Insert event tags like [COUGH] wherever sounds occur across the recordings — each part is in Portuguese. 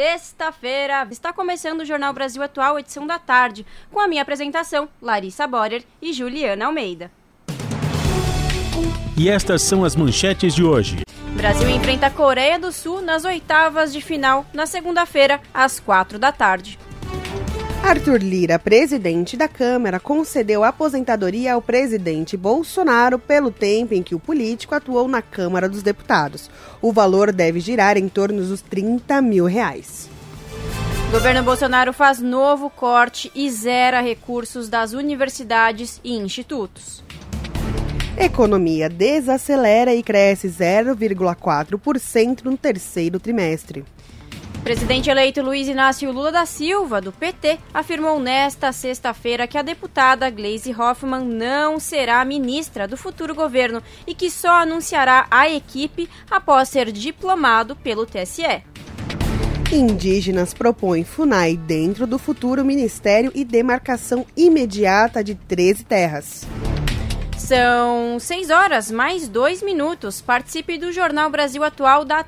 Sexta-feira está começando o Jornal Brasil Atual, edição da tarde, com a minha apresentação, Larissa Borer e Juliana Almeida. E estas são as manchetes de hoje. Brasil enfrenta a Coreia do Sul nas oitavas de final na segunda-feira, às quatro da tarde. Arthur Lira, presidente da Câmara, concedeu aposentadoria ao presidente Bolsonaro pelo tempo em que o político atuou na Câmara dos Deputados. O valor deve girar em torno dos 30 mil reais. O governo Bolsonaro faz novo corte e zera recursos das universidades e institutos. Economia desacelera e cresce 0,4% no terceiro trimestre. Presidente eleito Luiz Inácio Lula da Silva, do PT, afirmou nesta sexta-feira que a deputada Gleisi Hoffmann não será ministra do futuro governo e que só anunciará a equipe após ser diplomado pelo TSE. Indígenas propõem FUNAI dentro do futuro Ministério e demarcação imediata de 13 terras. São 6 horas mais 2 minutos. Participe do Jornal Brasil Atual da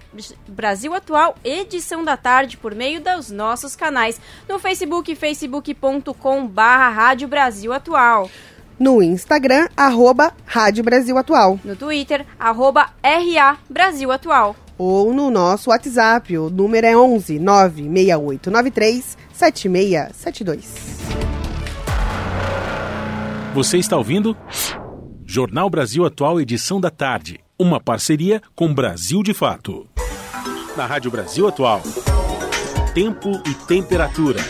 Brasil Atual, edição da tarde, por meio dos nossos canais no Facebook, facebook.com barra Rádio Brasil Atual. No Instagram, arroba Rádio Brasil Atual. No Twitter, arroba RA Brasil Atual. Ou no nosso WhatsApp, o número é 11 96893 7672. Você está ouvindo? Jornal Brasil Atual, edição da tarde. Uma parceria com Brasil de Fato. Na Rádio Brasil Atual. Tempo e temperatura.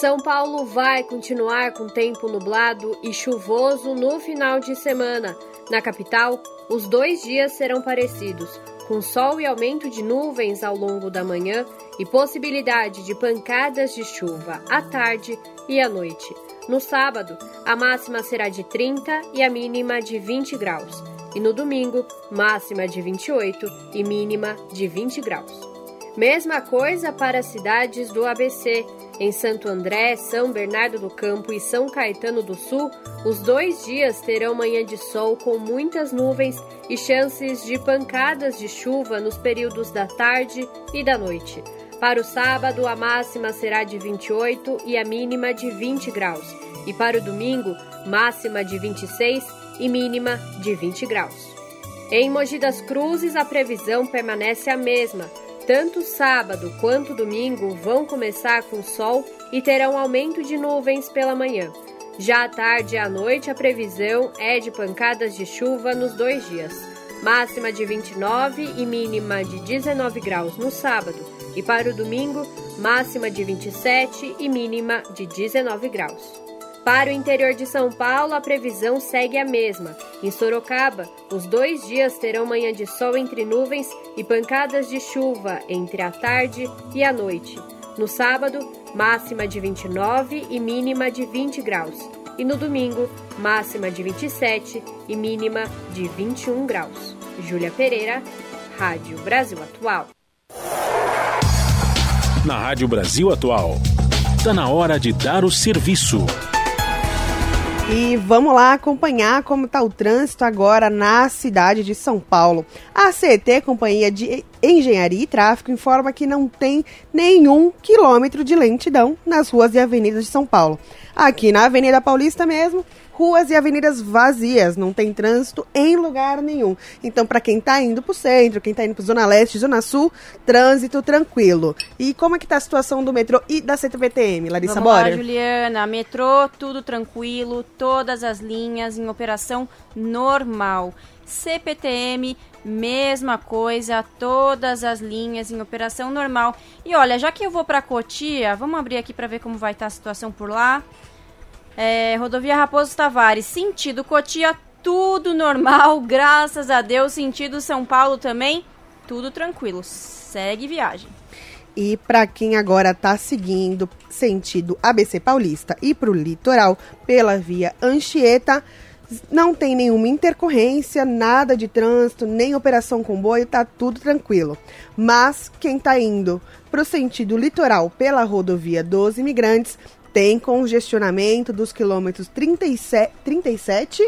São Paulo vai continuar com tempo nublado e chuvoso no final de semana. Na capital, os dois dias serão parecidos, com sol e aumento de nuvens ao longo da manhã e possibilidade de pancadas de chuva à tarde e à noite. No sábado, a máxima será de 30 e a mínima de 20 graus. E no domingo, máxima de 28 e mínima de 20 graus. Mesma coisa para as cidades do ABC. Em Santo André, São Bernardo do Campo e São Caetano do Sul, os dois dias terão manhã de sol com muitas nuvens e chances de pancadas de chuva nos períodos da tarde e da noite. Para o sábado, a máxima será de 28 e a mínima de 20 graus. E para o domingo, máxima de 26 e mínima de 20 graus. Em Mogi das Cruzes, a previsão permanece a mesma. Tanto sábado quanto domingo vão começar com sol e terão aumento de nuvens pela manhã. Já à tarde e à noite, a previsão é de pancadas de chuva nos dois dias. Máxima de 29 e mínima de 19 graus no sábado e para o domingo, máxima de 27 e mínima de 19 graus. Para o interior de São Paulo, a previsão segue a mesma. Em Sorocaba, os dois dias terão manhã de sol entre nuvens e pancadas de chuva entre a tarde e a noite. No sábado, máxima de 29 e mínima de 20 graus. E no domingo, máxima de 27 e mínima de 21 graus. Júlia Pereira, Rádio Brasil Atual na Rádio Brasil Atual. Está na hora de dar o serviço. E vamos lá acompanhar como está o trânsito agora na cidade de São Paulo. A CET, Companhia de Engenharia e Tráfego informa que não tem nenhum quilômetro de lentidão nas ruas e avenidas de São Paulo. Aqui na Avenida Paulista mesmo, ruas e avenidas vazias, não tem trânsito em lugar nenhum. Então, para quem está indo para o centro, quem está indo para Zona Leste, Zona Sul, trânsito tranquilo. E como é que tá a situação do metrô e da CPTM, Larissa Vamos Bora? Lá, Juliana, metrô, tudo tranquilo, todas as linhas em operação normal. CPTM, mesma coisa, todas as linhas em operação normal. E olha, já que eu vou para Cotia, vamos abrir aqui para ver como vai estar tá a situação por lá. É, rodovia Raposo Tavares, sentido Cotia, tudo normal, [LAUGHS] graças a Deus. Sentido São Paulo também, tudo tranquilo. Segue viagem. E para quem agora está seguindo sentido ABC Paulista e para o litoral pela via Anchieta, não tem nenhuma intercorrência, nada de trânsito, nem operação comboio, tá tudo tranquilo. Mas quem está indo para o sentido litoral pela rodovia dos imigrantes tem congestionamento dos quilômetros 37, 37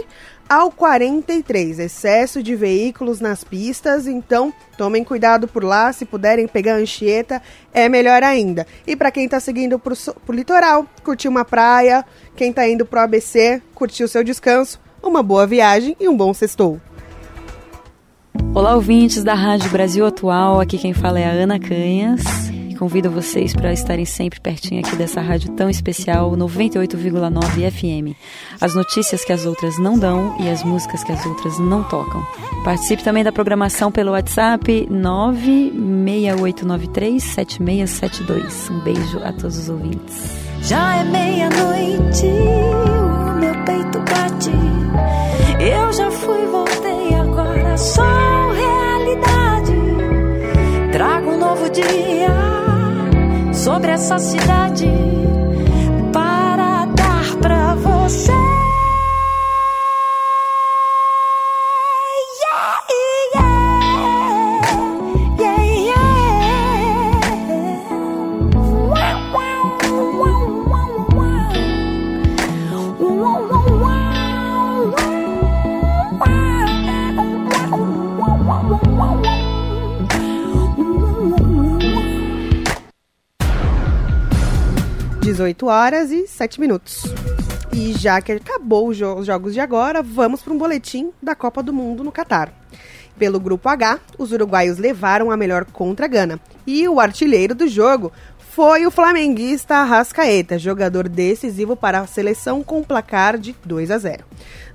ao 43, excesso de veículos nas pistas, então tomem cuidado por lá, se puderem pegar a Anchieta, é melhor ainda. E para quem está seguindo para o litoral, curtir uma praia, quem está indo para o ABC, curtir o seu descanso, uma boa viagem e um bom sextou. Olá, ouvintes da Rádio Brasil Atual, aqui quem fala é a Ana Canhas. Convido vocês para estarem sempre pertinho aqui dessa rádio tão especial, 98,9 FM. As notícias que as outras não dão e as músicas que as outras não tocam. Participe também da programação pelo WhatsApp 968937672. Um beijo a todos os ouvintes. Já é meia-noite, o meu peito bate. Eu já fui, voltei, agora sou realidade. Trago um novo dia sobre essa cidade para dar pra você. Dezoito horas e sete minutos. E já que acabou os jogos de agora, vamos para um boletim da Copa do Mundo no Catar. Pelo grupo H, os uruguaios levaram a melhor contra a Gana. E o artilheiro do jogo foi o flamenguista Arrascaeta, jogador decisivo para a seleção com placar de 2 a 0.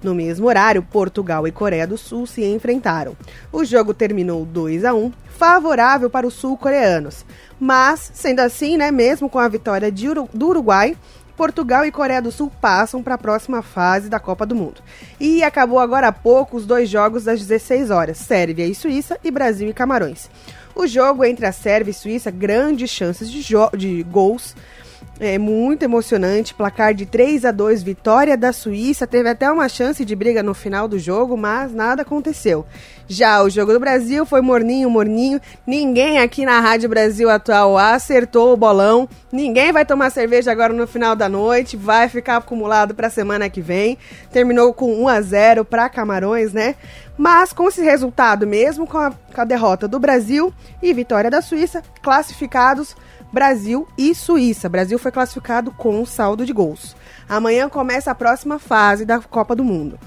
No mesmo horário, Portugal e Coreia do Sul se enfrentaram. O jogo terminou 2 a 1, favorável para os sul-coreanos. Mas, sendo assim, né, mesmo com a vitória Uru do Uruguai, Portugal e Coreia do Sul passam para a próxima fase da Copa do Mundo. E acabou agora há pouco os dois jogos das 16 horas, Sérvia e Suíça e Brasil e Camarões. O jogo entre a Sérvia e Suíça, grandes chances de, de gols é muito emocionante, placar de 3 a 2, vitória da Suíça. Teve até uma chance de briga no final do jogo, mas nada aconteceu. Já o jogo do Brasil foi morninho, morninho. Ninguém aqui na Rádio Brasil Atual acertou o bolão. Ninguém vai tomar cerveja agora no final da noite. Vai ficar acumulado para a semana que vem. Terminou com 1 a 0 para Camarões, né? Mas com esse resultado mesmo, com a, com a derrota do Brasil e vitória da Suíça, classificados Brasil e Suíça. Brasil foi classificado com saldo de gols. Amanhã começa a próxima fase da Copa do Mundo.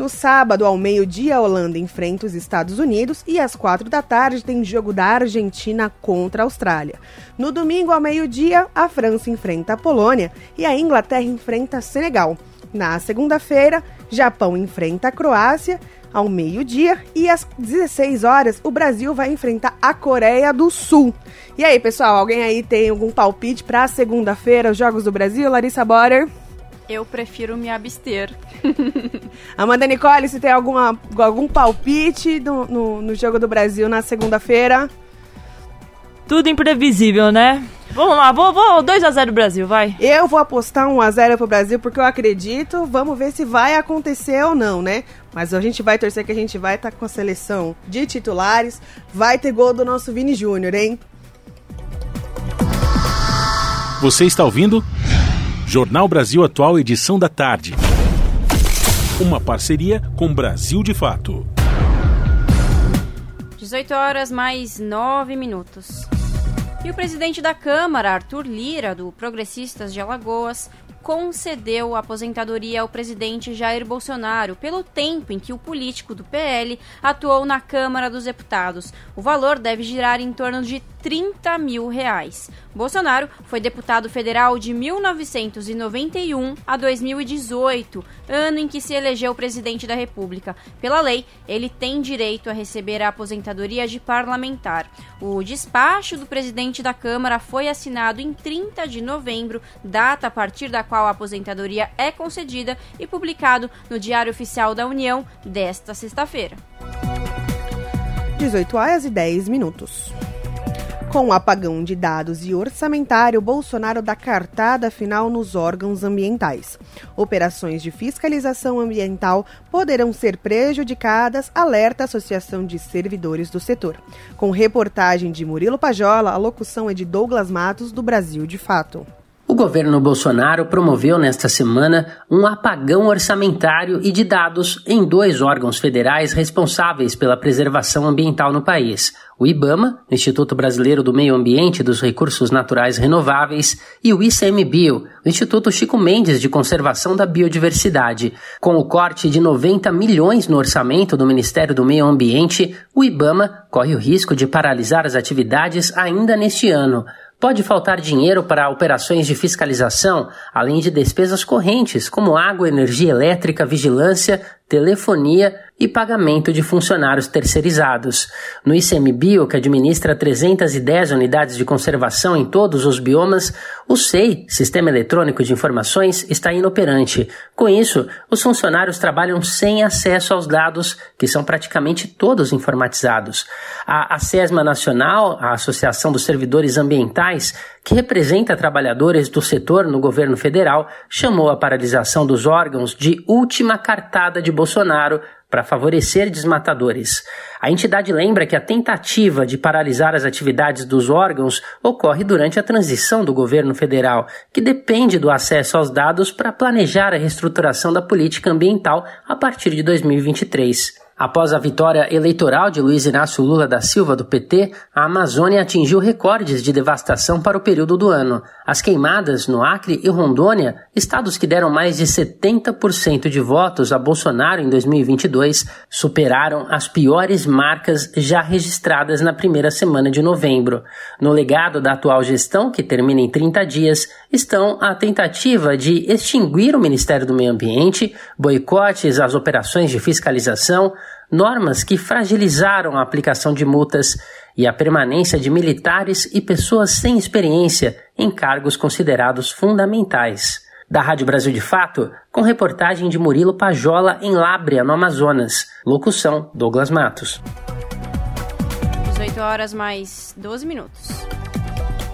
No sábado, ao meio-dia, a Holanda enfrenta os Estados Unidos e às quatro da tarde tem jogo da Argentina contra a Austrália. No domingo, ao meio-dia, a França enfrenta a Polônia e a Inglaterra enfrenta a Senegal. Na segunda-feira, Japão enfrenta a Croácia ao meio-dia e às 16 horas o Brasil vai enfrentar a Coreia do Sul. E aí, pessoal, alguém aí tem algum palpite para segunda-feira, os Jogos do Brasil? Larissa Borer? Eu prefiro me abster. [LAUGHS] Amanda Nicole, se tem alguma, algum palpite no, no, no Jogo do Brasil na segunda-feira? Tudo imprevisível, né? Vamos lá, vou, vou 2x0 Brasil, vai. Eu vou apostar 1x0 pro Brasil porque eu acredito. Vamos ver se vai acontecer ou não, né? Mas a gente vai torcer que a gente vai estar tá com a seleção de titulares. Vai ter gol do nosso Vini Júnior, hein? Você está ouvindo? Jornal Brasil Atual, edição da tarde. Uma parceria com Brasil de Fato. 18 horas mais 9 minutos. E o presidente da Câmara, Arthur Lira, do Progressistas de Alagoas, concedeu a aposentadoria ao presidente Jair Bolsonaro pelo tempo em que o político do PL atuou na Câmara dos Deputados. O valor deve girar em torno de 30 mil reais. Bolsonaro foi deputado federal de 1991 a 2018, ano em que se elegeu presidente da República. Pela lei, ele tem direito a receber a aposentadoria de parlamentar. O despacho do presidente da Câmara foi assinado em 30 de novembro, data a partir da qual a aposentadoria é concedida, e publicado no Diário Oficial da União desta sexta-feira. 18 horas e 10 minutos. Com o apagão de dados e orçamentário, Bolsonaro dá cartada final nos órgãos ambientais. Operações de fiscalização ambiental poderão ser prejudicadas, alerta a Associação de Servidores do Setor. Com reportagem de Murilo Pajola, a locução é de Douglas Matos, do Brasil de Fato. O governo Bolsonaro promoveu nesta semana um apagão orçamentário e de dados em dois órgãos federais responsáveis pela preservação ambiental no país: o IBAMA, Instituto Brasileiro do Meio Ambiente e dos Recursos Naturais Renováveis, e o ICMBio, Instituto Chico Mendes de Conservação da Biodiversidade. Com o corte de 90 milhões no orçamento do Ministério do Meio Ambiente, o IBAMA corre o risco de paralisar as atividades ainda neste ano. Pode faltar dinheiro para operações de fiscalização, além de despesas correntes, como água, energia elétrica, vigilância, telefonia e pagamento de funcionários terceirizados. No ICMBio, que administra 310 unidades de conservação em todos os biomas, o SEI, Sistema Eletrônico de Informações, está inoperante. Com isso, os funcionários trabalham sem acesso aos dados, que são praticamente todos informatizados. A ASESMA Nacional, a Associação dos Servidores Ambientais, que representa trabalhadores do setor no governo federal, chamou a paralisação dos órgãos de última cartada de Bolsonaro para favorecer desmatadores. A entidade lembra que a tentativa de paralisar as atividades dos órgãos ocorre durante a transição do governo federal, que depende do acesso aos dados para planejar a reestruturação da política ambiental a partir de 2023. Após a vitória eleitoral de Luiz Inácio Lula da Silva do PT, a Amazônia atingiu recordes de devastação para o período do ano. As queimadas no Acre e Rondônia, estados que deram mais de 70% de votos a Bolsonaro em 2022, superaram as piores marcas já registradas na primeira semana de novembro. No legado da atual gestão, que termina em 30 dias, estão a tentativa de extinguir o Ministério do Meio Ambiente, boicotes às operações de fiscalização, normas que fragilizaram a aplicação de multas e a permanência de militares e pessoas sem experiência em cargos considerados fundamentais. Da Rádio Brasil de Fato, com reportagem de Murilo Pajola em Lábrea, no Amazonas. Locução: Douglas Matos. 18 horas mais 12 minutos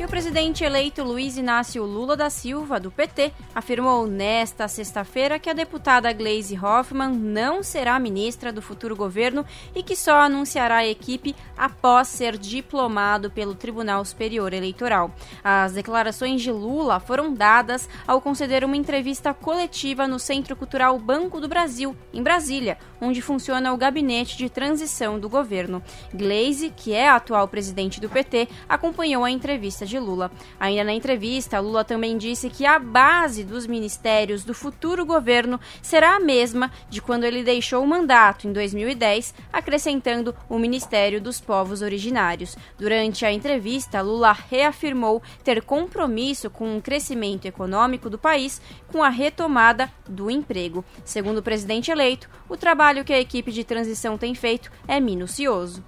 o presidente eleito Luiz Inácio Lula da Silva, do PT, afirmou nesta sexta-feira que a deputada Gleisi Hoffmann não será ministra do futuro governo e que só anunciará a equipe após ser diplomado pelo Tribunal Superior Eleitoral. As declarações de Lula foram dadas ao conceder uma entrevista coletiva no Centro Cultural Banco do Brasil, em Brasília, onde funciona o gabinete de transição do governo. Gleisi, que é a atual presidente do PT, acompanhou a entrevista de Lula. Ainda na entrevista, Lula também disse que a base dos ministérios do futuro governo será a mesma de quando ele deixou o mandato em 2010, acrescentando o Ministério dos Povos Originários. Durante a entrevista, Lula reafirmou ter compromisso com o crescimento econômico do país com a retomada do emprego. Segundo o presidente eleito, o trabalho que a equipe de transição tem feito é minucioso.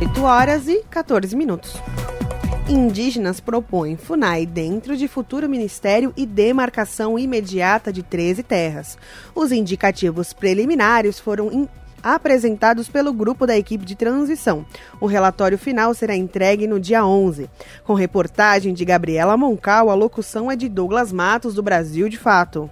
8 horas e 14 minutos. Indígenas propõem FUNAI dentro de futuro ministério e demarcação imediata de 13 terras. Os indicativos preliminares foram apresentados pelo grupo da equipe de transição. O relatório final será entregue no dia 11. Com reportagem de Gabriela Moncal, a locução é de Douglas Matos, do Brasil de Fato.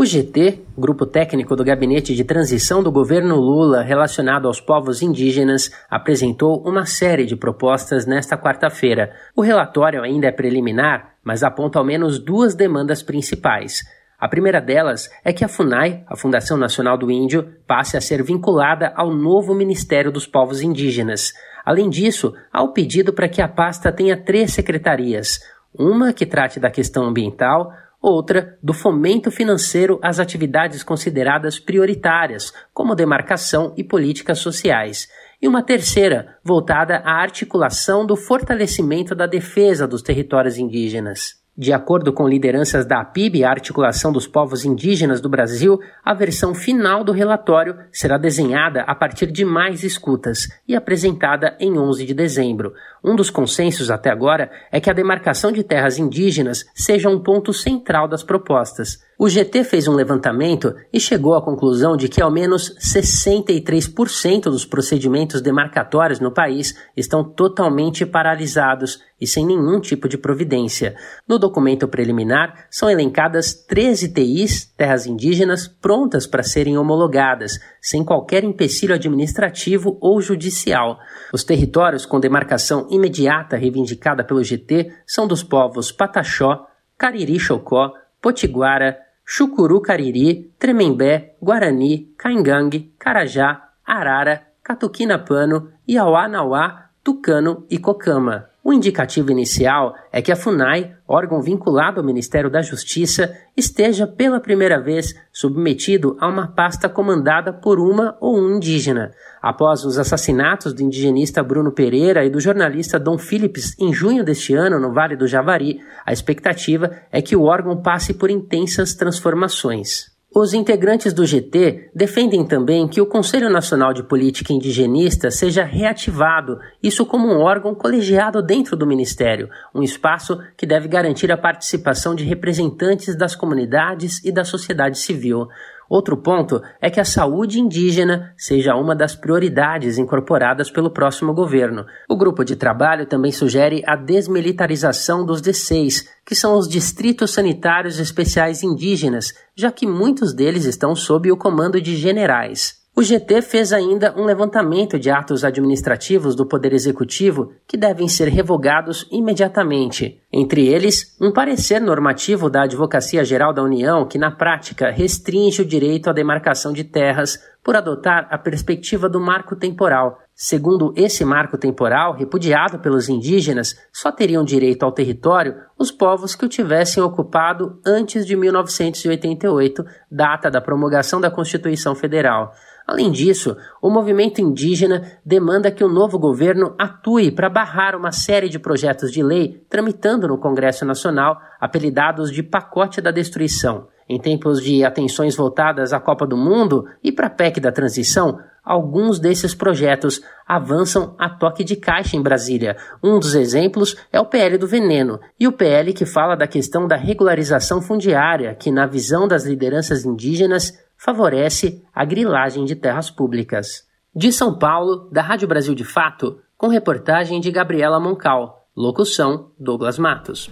O GT, grupo técnico do gabinete de transição do governo Lula relacionado aos povos indígenas, apresentou uma série de propostas nesta quarta-feira. O relatório ainda é preliminar, mas aponta ao menos duas demandas principais: A primeira delas é que a FUNAI, a Fundação Nacional do Índio, passe a ser vinculada ao novo Ministério dos Povos Indígenas. Além disso, há o pedido para que a pasta tenha três secretarias: uma que trate da questão ambiental, outra do fomento financeiro às atividades consideradas prioritárias, como demarcação e políticas sociais, e uma terceira voltada à articulação do fortalecimento da defesa dos territórios indígenas. De acordo com lideranças da APIB, a Articulação dos Povos Indígenas do Brasil, a versão final do relatório será desenhada a partir de mais escutas e apresentada em 11 de dezembro. Um dos consensos até agora é que a demarcação de terras indígenas seja um ponto central das propostas. O GT fez um levantamento e chegou à conclusão de que ao menos 63% dos procedimentos demarcatórios no país estão totalmente paralisados e sem nenhum tipo de providência. No documento preliminar, são elencadas 13 TIs, terras indígenas, prontas para serem homologadas, sem qualquer empecilho administrativo ou judicial. Os territórios com demarcação imediata reivindicada pelo GT são dos povos Pataxó, Cariri-Chocó, Potiguara, Chucuru Cariri, Tremembé, Guarani, Caingangue, Carajá, Arara, Catuquinapano, Iauá-Nauá, Tucano e Cocama. O indicativo inicial é que a FUNAI, órgão vinculado ao Ministério da Justiça, esteja pela primeira vez submetido a uma pasta comandada por uma ou um indígena. Após os assassinatos do indigenista Bruno Pereira e do jornalista Dom Phillips em junho deste ano no Vale do Javari, a expectativa é que o órgão passe por intensas transformações. Os integrantes do GT defendem também que o Conselho Nacional de Política Indigenista seja reativado, isso como um órgão colegiado dentro do Ministério, um espaço que deve garantir a participação de representantes das comunidades e da sociedade civil. Outro ponto é que a saúde indígena seja uma das prioridades incorporadas pelo próximo governo. O grupo de trabalho também sugere a desmilitarização dos D6, que são os distritos sanitários especiais indígenas, já que muitos deles estão sob o comando de generais. O GT fez ainda um levantamento de atos administrativos do Poder Executivo que devem ser revogados imediatamente. Entre eles, um parecer normativo da Advocacia Geral da União que, na prática, restringe o direito à demarcação de terras por adotar a perspectiva do marco temporal. Segundo esse marco temporal, repudiado pelos indígenas, só teriam direito ao território os povos que o tivessem ocupado antes de 1988, data da promulgação da Constituição Federal. Além disso, o movimento indígena demanda que o novo governo atue para barrar uma série de projetos de lei tramitando no Congresso Nacional, apelidados de Pacote da Destruição. Em tempos de atenções voltadas à Copa do Mundo e para a PEC da transição, alguns desses projetos avançam a toque de caixa em Brasília. Um dos exemplos é o PL do veneno e o PL que fala da questão da regularização fundiária, que, na visão das lideranças indígenas, favorece a grilagem de terras públicas. De São Paulo, da Rádio Brasil de Fato, com reportagem de Gabriela Moncal. Locução: Douglas Matos.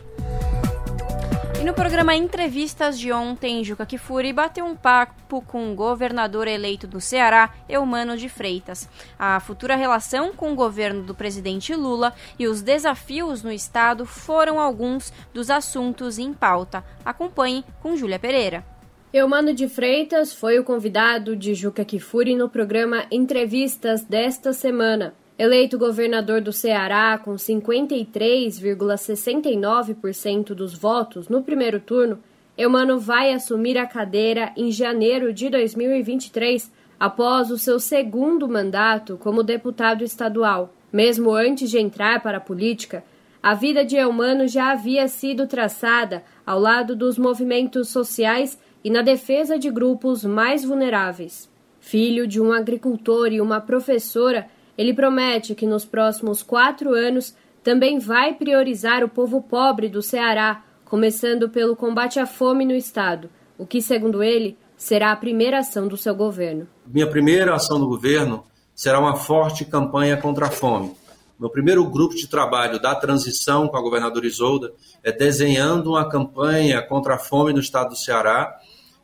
E no programa Entrevistas de ontem, Juca Kifuri bateu um papo com o governador eleito do Ceará, Eumano de Freitas. A futura relação com o governo do presidente Lula e os desafios no estado foram alguns dos assuntos em pauta. Acompanhe com Júlia Pereira. Eumano de Freitas foi o convidado de Juca Kifuri no programa Entrevistas desta semana. Eleito governador do Ceará com 53,69% dos votos no primeiro turno, Eumano vai assumir a cadeira em janeiro de 2023, após o seu segundo mandato como deputado estadual. Mesmo antes de entrar para a política, a vida de Eumano já havia sido traçada ao lado dos movimentos sociais e na defesa de grupos mais vulneráveis. Filho de um agricultor e uma professora, ele promete que nos próximos quatro anos também vai priorizar o povo pobre do Ceará, começando pelo combate à fome no estado, o que, segundo ele, será a primeira ação do seu governo. Minha primeira ação do governo será uma forte campanha contra a fome. Meu primeiro grupo de trabalho da transição com a governadora Isolda é desenhando uma campanha contra a fome no estado do Ceará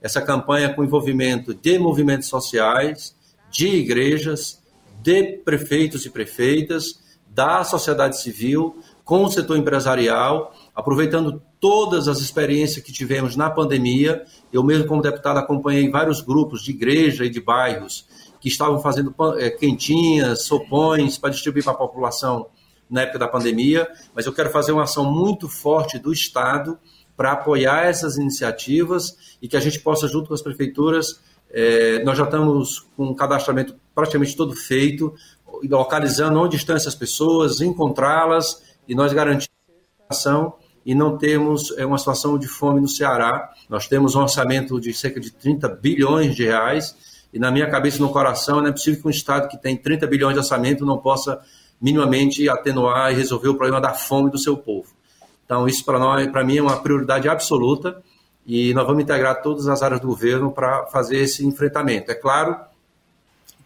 essa campanha com envolvimento de movimentos sociais, de igrejas, de prefeitos e prefeitas, da sociedade civil, com o setor empresarial, aproveitando todas as experiências que tivemos na pandemia. Eu mesmo, como deputado, acompanhei vários grupos de igreja e de bairros que estavam fazendo é, quentinhas, sopões para distribuir para a população na época da pandemia, mas eu quero fazer uma ação muito forte do Estado para apoiar essas iniciativas e que a gente possa, junto com as prefeituras, é, nós já estamos com o cadastramento praticamente todo feito, localizando onde estão essas pessoas, encontrá-las e nós garantimos a ação e não temos é, uma situação de fome no Ceará. Nós temos um orçamento de cerca de 30 bilhões de reais e na minha cabeça e no coração não é possível que um Estado que tem 30 bilhões de orçamento não possa minimamente atenuar e resolver o problema da fome do seu povo. Então isso para nós, para mim é uma prioridade absoluta e nós vamos integrar todas as áreas do governo para fazer esse enfrentamento. É claro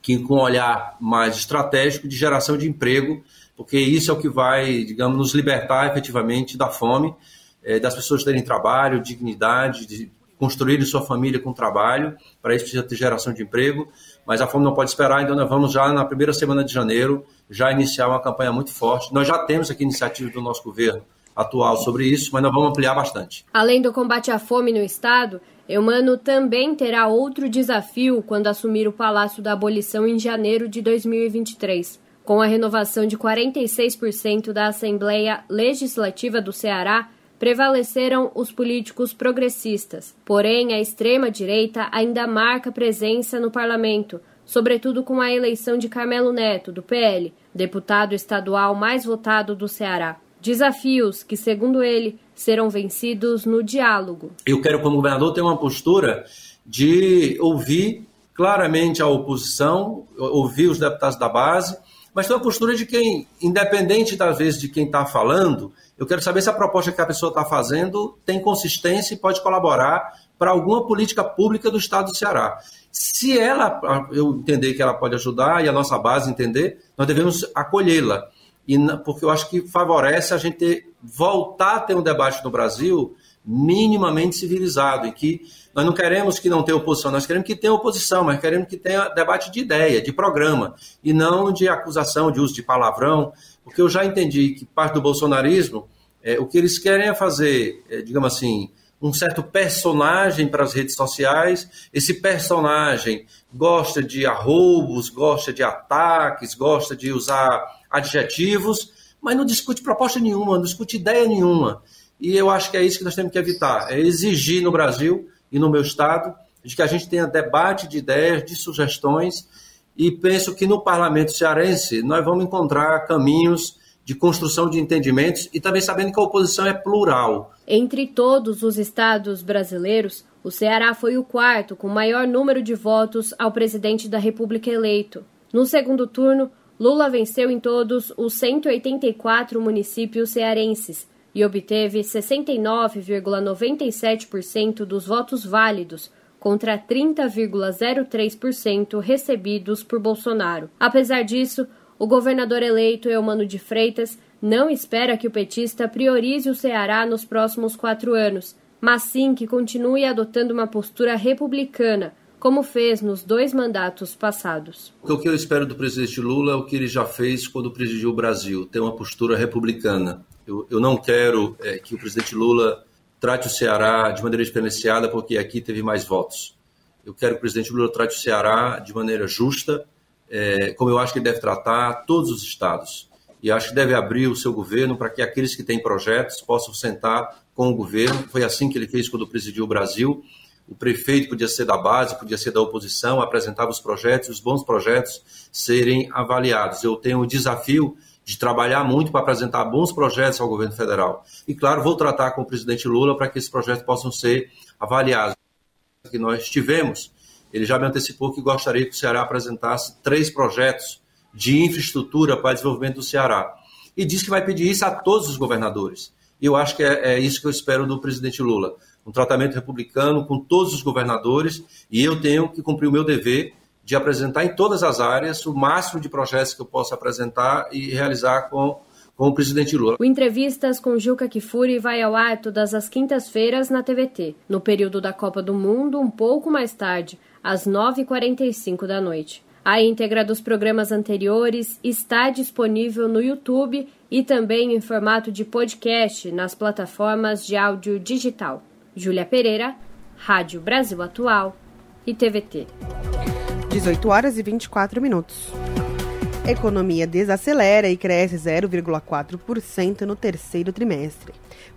que com um olhar mais estratégico de geração de emprego, porque isso é o que vai, digamos, nos libertar efetivamente da fome, é, das pessoas terem trabalho, dignidade, de construírem sua família com trabalho, para isso precisa ter geração de emprego, mas a fome não pode esperar, então nós vamos já na primeira semana de janeiro já iniciar uma campanha muito forte. Nós já temos aqui iniciativas do nosso governo atual sobre isso, mas nós vamos ampliar bastante. Além do combate à fome no Estado, Eumano também terá outro desafio quando assumir o Palácio da Abolição em janeiro de 2023. Com a renovação de 46% da Assembleia Legislativa do Ceará, prevaleceram os políticos progressistas. Porém, a extrema-direita ainda marca presença no parlamento, sobretudo com a eleição de Carmelo Neto, do PL, deputado estadual mais votado do Ceará. Desafios que, segundo ele, serão vencidos no diálogo. Eu quero, como governador, ter uma postura de ouvir claramente a oposição, ouvir os deputados da base, mas ter uma postura de quem, independente das vezes de quem está falando, eu quero saber se a proposta que a pessoa está fazendo tem consistência e pode colaborar para alguma política pública do Estado do Ceará. Se ela, eu entender que ela pode ajudar e a nossa base entender, nós devemos acolhê-la e porque eu acho que favorece a gente ter, voltar a ter um debate no Brasil minimamente civilizado, e que nós não queremos que não tenha oposição, nós queremos que tenha oposição, mas queremos que tenha debate de ideia, de programa, e não de acusação, de uso de palavrão, porque eu já entendi que parte do bolsonarismo, é, o que eles querem é fazer, é, digamos assim, um certo personagem para as redes sociais. Esse personagem gosta de arroubos, gosta de ataques, gosta de usar adjetivos, mas não discute proposta nenhuma, não discute ideia nenhuma. E eu acho que é isso que nós temos que evitar: é exigir no Brasil e no meu Estado de que a gente tenha debate de ideias, de sugestões, e penso que no parlamento cearense nós vamos encontrar caminhos de construção de entendimentos e também sabendo que a oposição é plural. Entre todos os estados brasileiros, o Ceará foi o quarto com maior número de votos ao presidente da República eleito. No segundo turno, Lula venceu em todos os 184 municípios cearenses e obteve 69,97% dos votos válidos contra 30,03% recebidos por Bolsonaro. Apesar disso, o governador eleito Eumano de Freitas não espera que o petista priorize o Ceará nos próximos quatro anos, mas sim que continue adotando uma postura republicana, como fez nos dois mandatos passados. O que eu espero do presidente Lula é o que ele já fez quando presidiu o Brasil, ter uma postura republicana. Eu, eu não quero é, que o presidente Lula trate o Ceará de maneira diferenciada porque aqui teve mais votos. Eu quero que o presidente Lula trate o Ceará de maneira justa, é, como eu acho que ele deve tratar todos os estados. E acho que deve abrir o seu governo para que aqueles que têm projetos possam sentar com o governo. Foi assim que ele fez quando presidiu o Brasil o prefeito podia ser da base, podia ser da oposição, apresentava os projetos, os bons projetos serem avaliados. Eu tenho o desafio de trabalhar muito para apresentar bons projetos ao governo federal. E, claro, vou tratar com o presidente Lula para que esses projetos possam ser avaliados. Que nós tivemos, ele já me antecipou que gostaria que o Ceará apresentasse três projetos de infraestrutura para o desenvolvimento do Ceará. E disse que vai pedir isso a todos os governadores. E eu acho que é, é isso que eu espero do presidente Lula um tratamento republicano com todos os governadores, e eu tenho que cumprir o meu dever de apresentar em todas as áreas o máximo de projetos que eu possa apresentar e realizar com, com o presidente Lula. O Entrevistas com Juca Kifuri vai ao ar todas as quintas-feiras na TVT, no período da Copa do Mundo, um pouco mais tarde, às 9h45 da noite. A íntegra dos programas anteriores está disponível no YouTube e também em formato de podcast nas plataformas de áudio digital. Júlia Pereira, Rádio Brasil Atual e TVT. 18 horas e 24 minutos. Economia desacelera e cresce 0,4% no terceiro trimestre.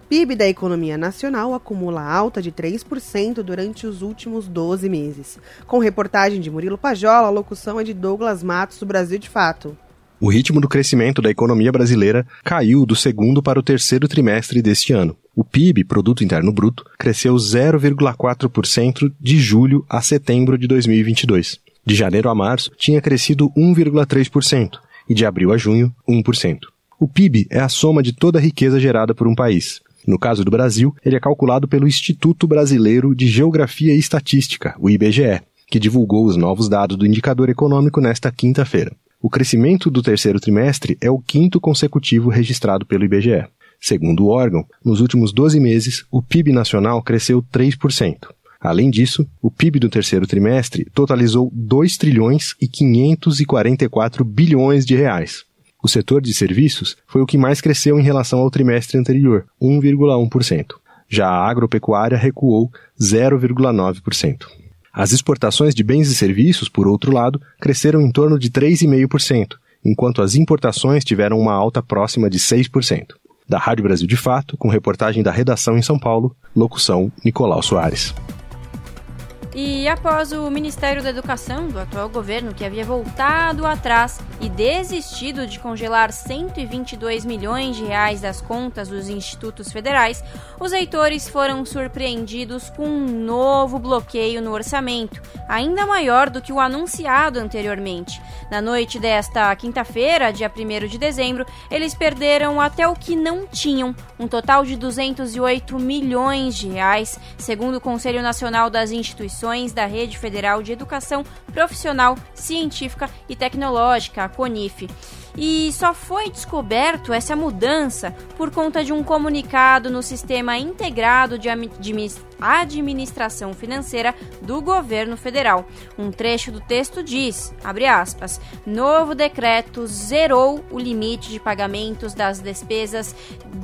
PIB da economia nacional acumula alta de 3% durante os últimos 12 meses. Com reportagem de Murilo Pajola, a locução é de Douglas Matos, do Brasil de Fato. O ritmo do crescimento da economia brasileira caiu do segundo para o terceiro trimestre deste ano. O PIB, Produto Interno Bruto, cresceu 0,4% de julho a setembro de 2022. De janeiro a março, tinha crescido 1,3% e de abril a junho, 1%. O PIB é a soma de toda a riqueza gerada por um país. No caso do Brasil, ele é calculado pelo Instituto Brasileiro de Geografia e Estatística, o IBGE, que divulgou os novos dados do indicador econômico nesta quinta-feira. O crescimento do terceiro trimestre é o quinto consecutivo registrado pelo IBGE. Segundo o órgão, nos últimos 12 meses, o PIB nacional cresceu 3%. Além disso, o PIB do terceiro trimestre totalizou 2 trilhões e 544 bilhões de reais. O setor de serviços foi o que mais cresceu em relação ao trimestre anterior, 1,1%. Já a agropecuária recuou 0,9%. As exportações de bens e serviços, por outro lado, cresceram em torno de 3,5%, enquanto as importações tiveram uma alta próxima de 6%. Da Rádio Brasil de Fato, com reportagem da redação em São Paulo, locução Nicolau Soares. E após o Ministério da Educação do atual governo, que havia voltado atrás e desistido de congelar 122 milhões de reais das contas dos institutos federais, os leitores foram surpreendidos com um novo bloqueio no orçamento, ainda maior do que o anunciado anteriormente. Na noite desta quinta-feira, dia 1 de dezembro, eles perderam até o que não tinham, um total de 208 milhões de reais, segundo o Conselho Nacional das Instituições da Rede Federal de Educação Profissional, Científica e Tecnológica, a CONIF. E só foi descoberto essa mudança por conta de um comunicado no Sistema Integrado de Administração Financeira do Governo Federal. Um trecho do texto diz, aspas, novo decreto zerou o limite de pagamentos das despesas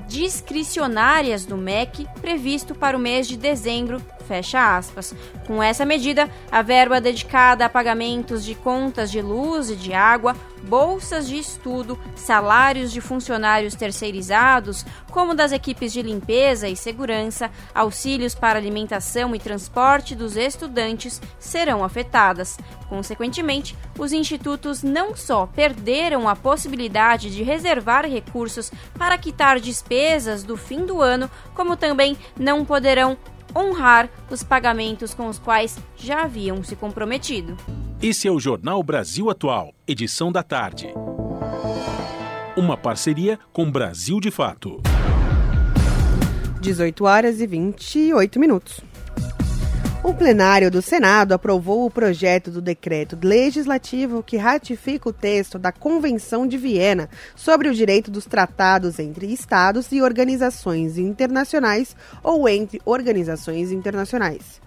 discricionárias do MEC previsto para o mês de dezembro Fecha aspas. Com essa medida, a verba dedicada a pagamentos de contas de luz e de água, bolsas de estudo, salários de funcionários terceirizados, como das equipes de limpeza e segurança, auxílios para alimentação e transporte dos estudantes serão afetadas. Consequentemente, os institutos não só perderam a possibilidade de reservar recursos para quitar despesas do fim do ano, como também não poderão honrar os pagamentos com os quais já haviam se comprometido. Esse é o Jornal Brasil Atual, edição da tarde. Uma parceria com Brasil de Fato. 18 horas e 28 minutos. O plenário do Senado aprovou o projeto do decreto legislativo que ratifica o texto da Convenção de Viena sobre o direito dos tratados entre Estados e organizações internacionais ou entre organizações internacionais.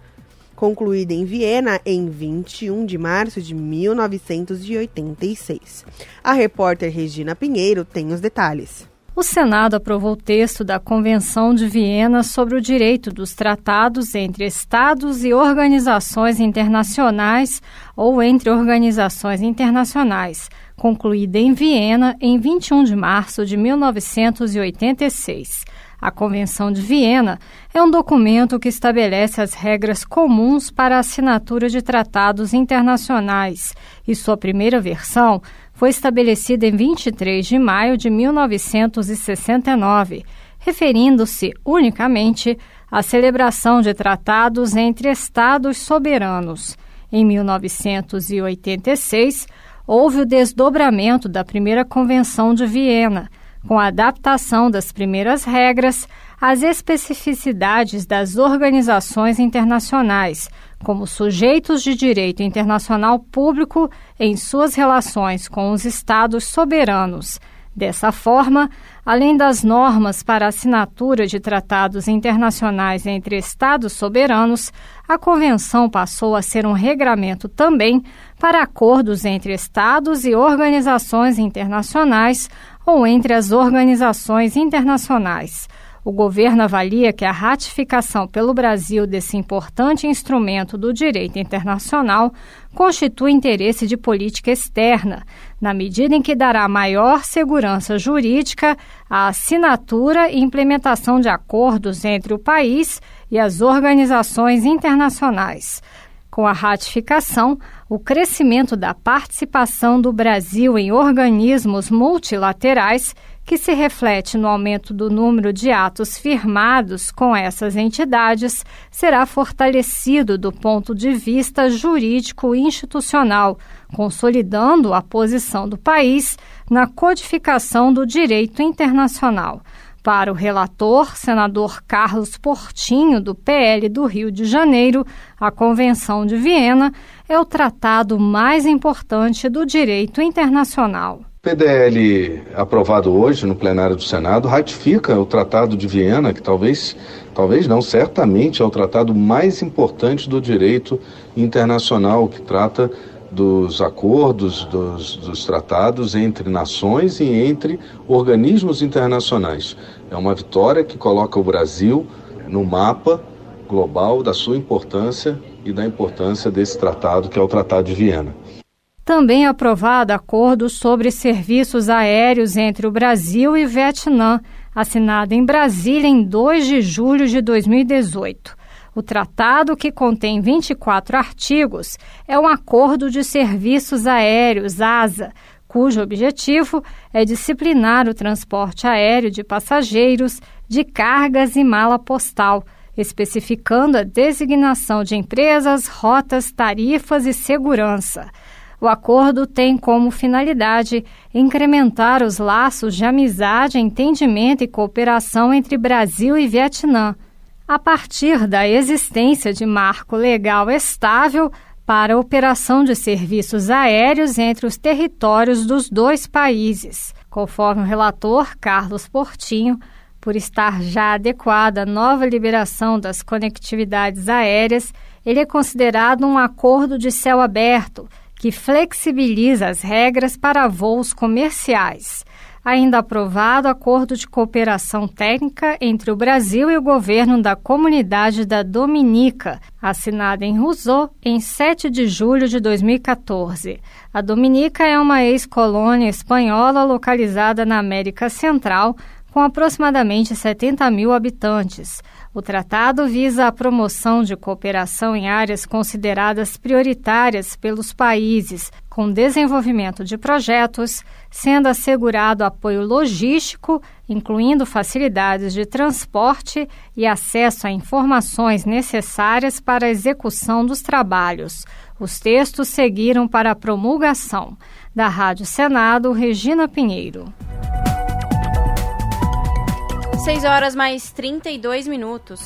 Concluída em Viena em 21 de março de 1986. A repórter Regina Pinheiro tem os detalhes o Senado aprovou o texto da Convenção de Viena sobre o direito dos tratados entre Estados e organizações internacionais ou entre organizações internacionais, concluída em Viena em 21 de março de 1986. A Convenção de Viena é um documento que estabelece as regras comuns para a assinatura de tratados internacionais e sua primeira versão foi estabelecida em 23 de maio de 1969, referindo-se unicamente à celebração de tratados entre Estados soberanos. Em 1986, houve o desdobramento da primeira Convenção de Viena, com a adaptação das primeiras regras às especificidades das organizações internacionais, como sujeitos de direito internacional público em suas relações com os Estados soberanos, Dessa forma, além das normas para assinatura de tratados internacionais entre Estados soberanos, a Convenção passou a ser um regramento também para acordos entre Estados e organizações internacionais ou entre as organizações internacionais. O governo avalia que a ratificação pelo Brasil desse importante instrumento do direito internacional constitui interesse de política externa, na medida em que dará maior segurança jurídica à assinatura e implementação de acordos entre o país e as organizações internacionais. Com a ratificação, o crescimento da participação do Brasil em organismos multilaterais que se reflete no aumento do número de atos firmados com essas entidades, será fortalecido do ponto de vista jurídico institucional, consolidando a posição do país na codificação do direito internacional. Para o relator, senador Carlos Portinho, do PL do Rio de Janeiro, a Convenção de Viena é o tratado mais importante do direito internacional. PDL aprovado hoje no plenário do Senado ratifica o Tratado de Viena, que talvez, talvez não, certamente é o tratado mais importante do direito internacional, que trata dos acordos, dos, dos tratados entre nações e entre organismos internacionais. É uma vitória que coloca o Brasil no mapa global da sua importância e da importância desse tratado, que é o Tratado de Viena também aprovado acordo sobre serviços aéreos entre o Brasil e Vietnã, assinado em Brasília em 2 de julho de 2018. O tratado, que contém 24 artigos, é um acordo de serviços aéreos, ASA, cujo objetivo é disciplinar o transporte aéreo de passageiros, de cargas e mala postal, especificando a designação de empresas, rotas, tarifas e segurança. O acordo tem como finalidade incrementar os laços de amizade, entendimento e cooperação entre Brasil e Vietnã, a partir da existência de marco legal estável para a operação de serviços aéreos entre os territórios dos dois países, conforme o relator Carlos Portinho, por estar já adequada a nova liberação das conectividades aéreas, ele é considerado um acordo de céu aberto que flexibiliza as regras para voos comerciais. Ainda aprovado acordo de cooperação técnica entre o Brasil e o governo da Comunidade da Dominica, assinado em Rousseau em 7 de julho de 2014. A Dominica é uma ex-colônia espanhola localizada na América Central, com aproximadamente 70 mil habitantes. O tratado visa a promoção de cooperação em áreas consideradas prioritárias pelos países, com desenvolvimento de projetos, sendo assegurado apoio logístico, incluindo facilidades de transporte e acesso a informações necessárias para a execução dos trabalhos. Os textos seguiram para a promulgação. Da Rádio Senado, Regina Pinheiro. 6 horas mais 32 minutos.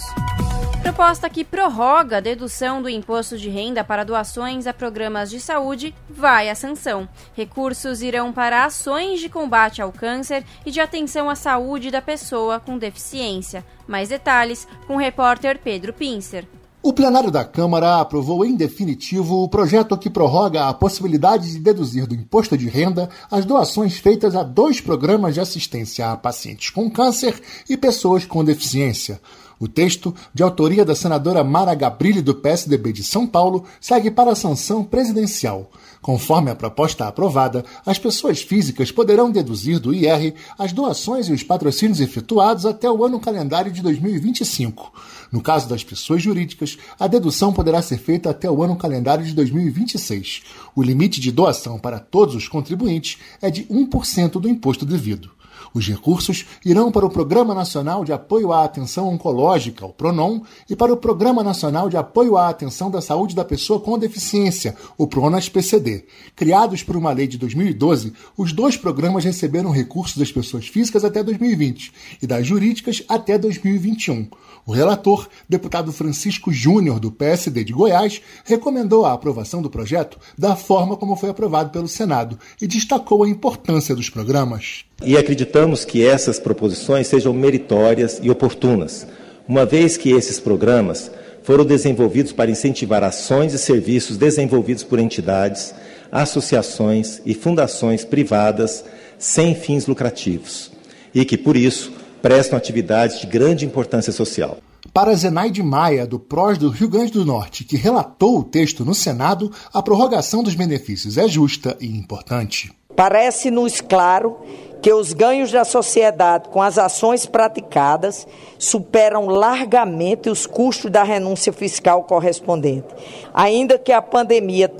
Proposta que prorroga a dedução do imposto de renda para doações a programas de saúde vai à sanção. Recursos irão para ações de combate ao câncer e de atenção à saúde da pessoa com deficiência. Mais detalhes com o repórter Pedro Pincer. O plenário da Câmara aprovou em definitivo o projeto que prorroga a possibilidade de deduzir do imposto de renda as doações feitas a dois programas de assistência a pacientes com câncer e pessoas com deficiência. O texto, de autoria da senadora Mara Gabrilli, do PSDB de São Paulo, segue para a sanção presidencial. Conforme a proposta aprovada, as pessoas físicas poderão deduzir do IR as doações e os patrocínios efetuados até o ano calendário de 2025. No caso das pessoas jurídicas, a dedução poderá ser feita até o ano calendário de 2026. O limite de doação para todos os contribuintes é de 1% do imposto devido. Os recursos irão para o Programa Nacional de Apoio à Atenção Oncológica, o PRONON, e para o Programa Nacional de Apoio à Atenção da Saúde da Pessoa com Deficiência, o PRONAS-PCD. Criados por uma lei de 2012, os dois programas receberam recursos das pessoas físicas até 2020 e das jurídicas até 2021. O relator, deputado Francisco Júnior, do PSD de Goiás, recomendou a aprovação do projeto da forma como foi aprovado pelo Senado e destacou a importância dos programas. E acreditamos que essas proposições sejam meritórias e oportunas, uma vez que esses programas foram desenvolvidos para incentivar ações e serviços desenvolvidos por entidades, associações e fundações privadas sem fins lucrativos e que, por isso, prestam atividades de grande importância social. Para Zenaide Maia, do PROS do Rio Grande do Norte, que relatou o texto no Senado, a prorrogação dos benefícios é justa e importante. Parece-nos claro que os ganhos da sociedade com as ações praticadas superam largamente os custos da renúncia fiscal correspondente. Ainda que a pandemia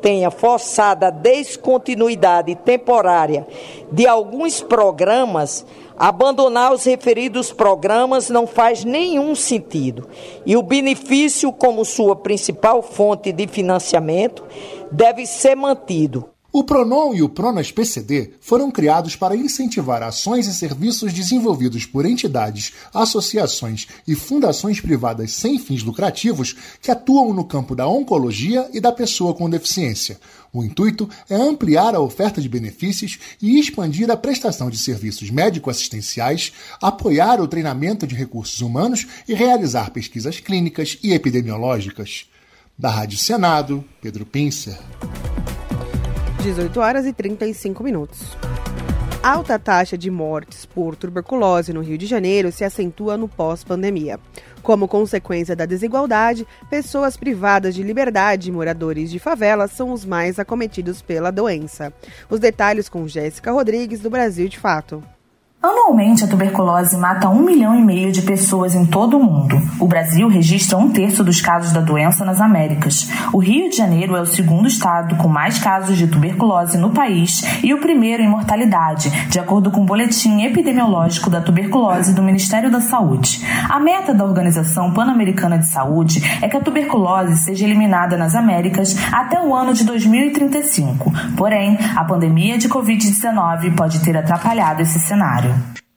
tenha forçado a descontinuidade temporária de alguns programas, Abandonar os referidos programas não faz nenhum sentido e o benefício, como sua principal fonte de financiamento, deve ser mantido. O Pronon e o Pronas PCD foram criados para incentivar ações e serviços desenvolvidos por entidades, associações e fundações privadas sem fins lucrativos que atuam no campo da oncologia e da pessoa com deficiência. O intuito é ampliar a oferta de benefícios e expandir a prestação de serviços médico-assistenciais, apoiar o treinamento de recursos humanos e realizar pesquisas clínicas e epidemiológicas. Da Rádio Senado, Pedro Pincer. 18 horas e 35 minutos. Alta taxa de mortes por tuberculose no Rio de Janeiro se acentua no pós-pandemia. Como consequência da desigualdade, pessoas privadas de liberdade e moradores de favelas são os mais acometidos pela doença. Os detalhes com Jéssica Rodrigues, do Brasil de Fato. Anualmente, a tuberculose mata um milhão e meio de pessoas em todo o mundo. O Brasil registra um terço dos casos da doença nas Américas. O Rio de Janeiro é o segundo estado com mais casos de tuberculose no país e o primeiro em mortalidade, de acordo com o boletim epidemiológico da tuberculose do Ministério da Saúde. A meta da Organização Pan-Americana de Saúde é que a tuberculose seja eliminada nas Américas até o ano de 2035. Porém, a pandemia de Covid-19 pode ter atrapalhado esse cenário.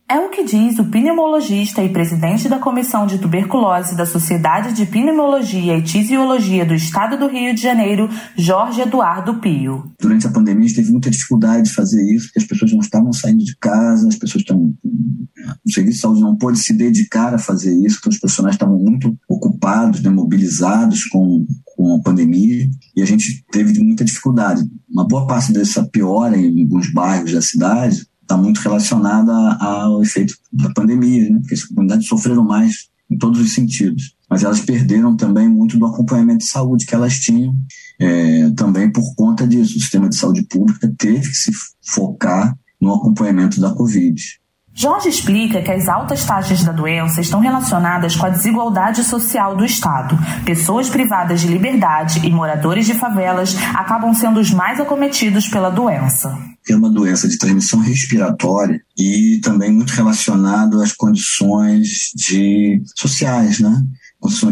É o que diz o pneumologista e presidente da Comissão de Tuberculose da Sociedade de Pneumologia e Tisiologia do Estado do Rio de Janeiro, Jorge Eduardo Pio. Durante a pandemia, a gente teve muita dificuldade de fazer isso, porque as pessoas não estavam saindo de casa, as pessoas estão. O serviço de saúde não pôde se dedicar a fazer isso, então os profissionais estavam muito ocupados, né, mobilizados com, com a pandemia, e a gente teve muita dificuldade. Uma boa parte dessa piora em alguns bairros da cidade está muito relacionada ao efeito da pandemia, né? porque as comunidades sofreram mais em todos os sentidos. Mas elas perderam também muito do acompanhamento de saúde que elas tinham, é, também por conta disso. O sistema de saúde pública teve que se focar no acompanhamento da Covid. Jorge explica que as altas taxas da doença estão relacionadas com a desigualdade social do Estado. Pessoas privadas de liberdade e moradores de favelas acabam sendo os mais acometidos pela doença. É uma doença de transmissão respiratória e também muito relacionado às condições de sociais, né?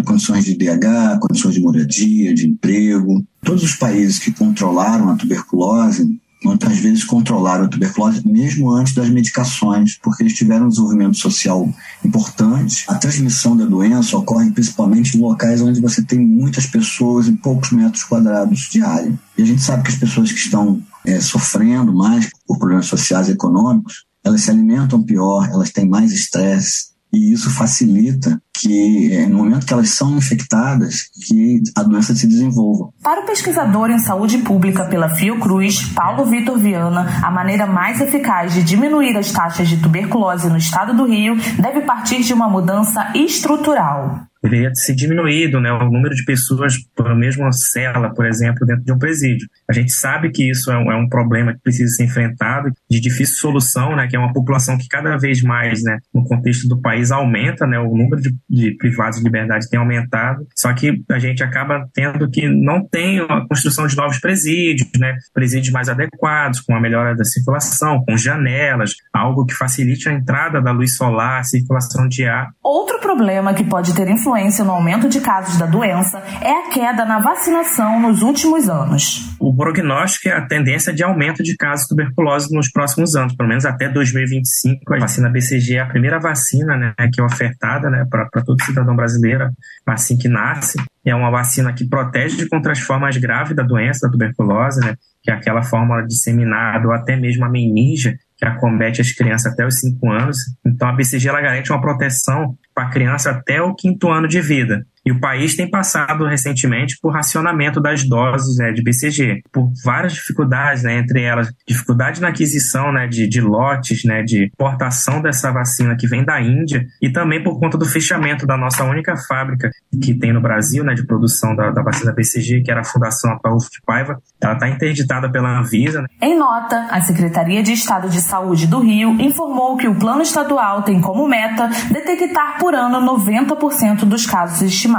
condições de DH, condições de moradia, de emprego. Todos os países que controlaram a tuberculose muitas vezes controlaram a tuberculose mesmo antes das medicações, porque eles tiveram um desenvolvimento social importante. A transmissão da doença ocorre principalmente em locais onde você tem muitas pessoas em poucos metros quadrados de área. E a gente sabe que as pessoas que estão é, sofrendo mais por problemas sociais e econômicos, elas se alimentam pior, elas têm mais estresse, e isso facilita que é, no momento que elas são infectadas, que a doença se desenvolva. Para o pesquisador em saúde pública pela Fiocruz, Paulo Vitor Viana, a maneira mais eficaz de diminuir as taxas de tuberculose no estado do Rio deve partir de uma mudança estrutural. Deveria ser diminuído né, o número de pessoas por mesma cela, por exemplo, dentro de um presídio. A gente sabe que isso é um, é um problema que precisa ser enfrentado, de difícil solução, né, que é uma população que cada vez mais, né, no contexto do país, aumenta, né, o número de, de privados de liberdade tem aumentado, só que a gente acaba tendo que não tem a construção de novos presídios, né, presídios mais adequados, com a melhora da circulação, com janelas, algo que facilite a entrada da luz solar, a circulação de ar. Outro problema que pode ter influência influência no aumento de casos da doença é a queda na vacinação nos últimos anos. O prognóstico é a tendência de aumento de casos de tuberculose nos próximos anos, pelo menos até 2025. A vacina BCG é a primeira vacina né, que é ofertada né, para todo cidadão brasileiro assim que nasce. É uma vacina que protege contra as formas graves da doença, da tuberculose, né, que é aquela forma disseminada ou até mesmo a meninja, que acomete as crianças até os 5 anos. Então, a BCG ela garante uma proteção para a criança até o quinto ano de vida. E o país tem passado recentemente por racionamento das doses né, de BCG, por várias dificuldades, né, entre elas dificuldade na aquisição né, de, de lotes, né, de importação dessa vacina que vem da Índia, e também por conta do fechamento da nossa única fábrica que tem no Brasil né, de produção da, da vacina BCG, que era a Fundação Ataúfo de Paiva. Ela está interditada pela Anvisa. Né? Em nota, a Secretaria de Estado de Saúde do Rio informou que o plano estadual tem como meta detectar por ano 90% dos casos estimados.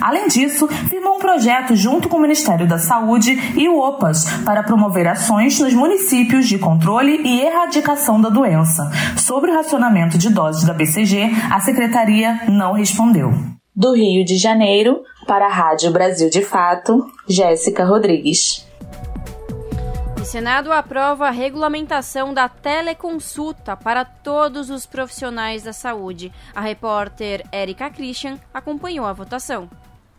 Além disso, firmou um projeto junto com o Ministério da Saúde e o OPAS para promover ações nos municípios de controle e erradicação da doença. Sobre o racionamento de doses da BCG, a secretaria não respondeu. Do Rio de Janeiro, para a Rádio Brasil de Fato, Jéssica Rodrigues. Senado aprova a regulamentação da teleconsulta para todos os profissionais da saúde. A repórter Erika Christian acompanhou a votação.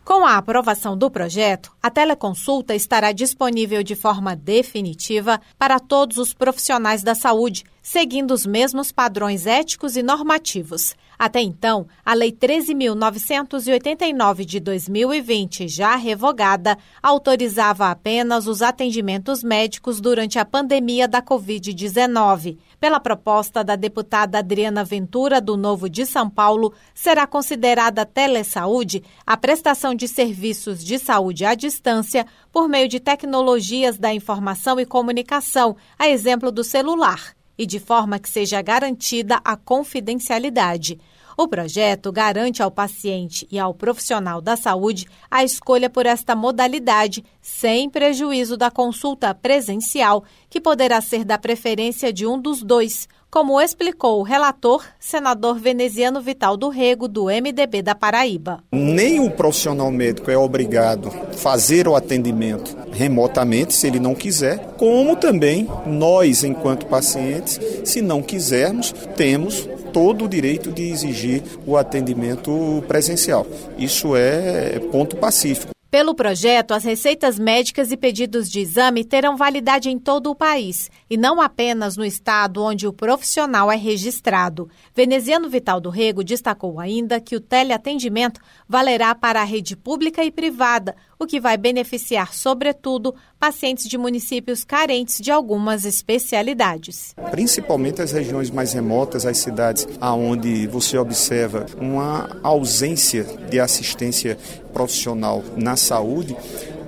Com a aprovação do projeto, a teleconsulta estará disponível de forma definitiva para todos os profissionais da saúde, seguindo os mesmos padrões éticos e normativos. Até então, a Lei 13.989 de 2020, já revogada, autorizava apenas os atendimentos médicos durante a pandemia da Covid-19. Pela proposta da deputada Adriana Ventura, do Novo de São Paulo, será considerada telesaúde a prestação de serviços de saúde à distância por meio de tecnologias da informação e comunicação, a exemplo do celular e de forma que seja garantida a confidencialidade. O projeto garante ao paciente e ao profissional da saúde a escolha por esta modalidade, sem prejuízo da consulta presencial, que poderá ser da preferência de um dos dois, como explicou o relator, senador veneziano Vital do Rego, do MDB da Paraíba. Nem o profissional médico é obrigado a fazer o atendimento remotamente, se ele não quiser, como também nós, enquanto pacientes, se não quisermos, temos todo o direito de exigir o atendimento presencial. Isso é ponto pacífico. Pelo projeto, as receitas médicas e pedidos de exame terão validade em todo o país e não apenas no estado onde o profissional é registrado. Veneziano Vital do Rego destacou ainda que o teleatendimento valerá para a rede pública e privada, o que vai beneficiar, sobretudo, pacientes de municípios carentes de algumas especialidades. Principalmente as regiões mais remotas, as cidades aonde você observa uma ausência de assistência profissional na saúde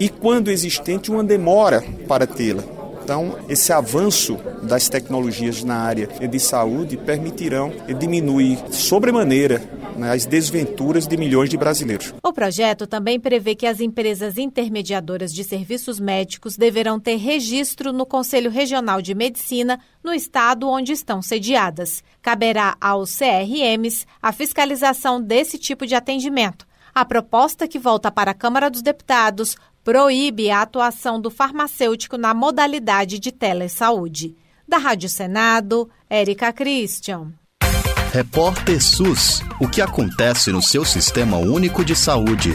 e, quando existente, uma demora para tê-la. Então, esse avanço das tecnologias na área de saúde permitirão diminuir sobremaneira né, as desventuras de milhões de brasileiros. O projeto também prevê que as empresas intermediadoras de serviços médicos deverão ter registro no Conselho Regional de Medicina no estado onde estão sediadas. Caberá aos CRMs a fiscalização desse tipo de atendimento. A proposta que volta para a Câmara dos Deputados proíbe a atuação do farmacêutico na modalidade de telesaúde. Da Rádio Senado, Érica Christian. Repórter SUS. O que acontece no seu sistema único de saúde?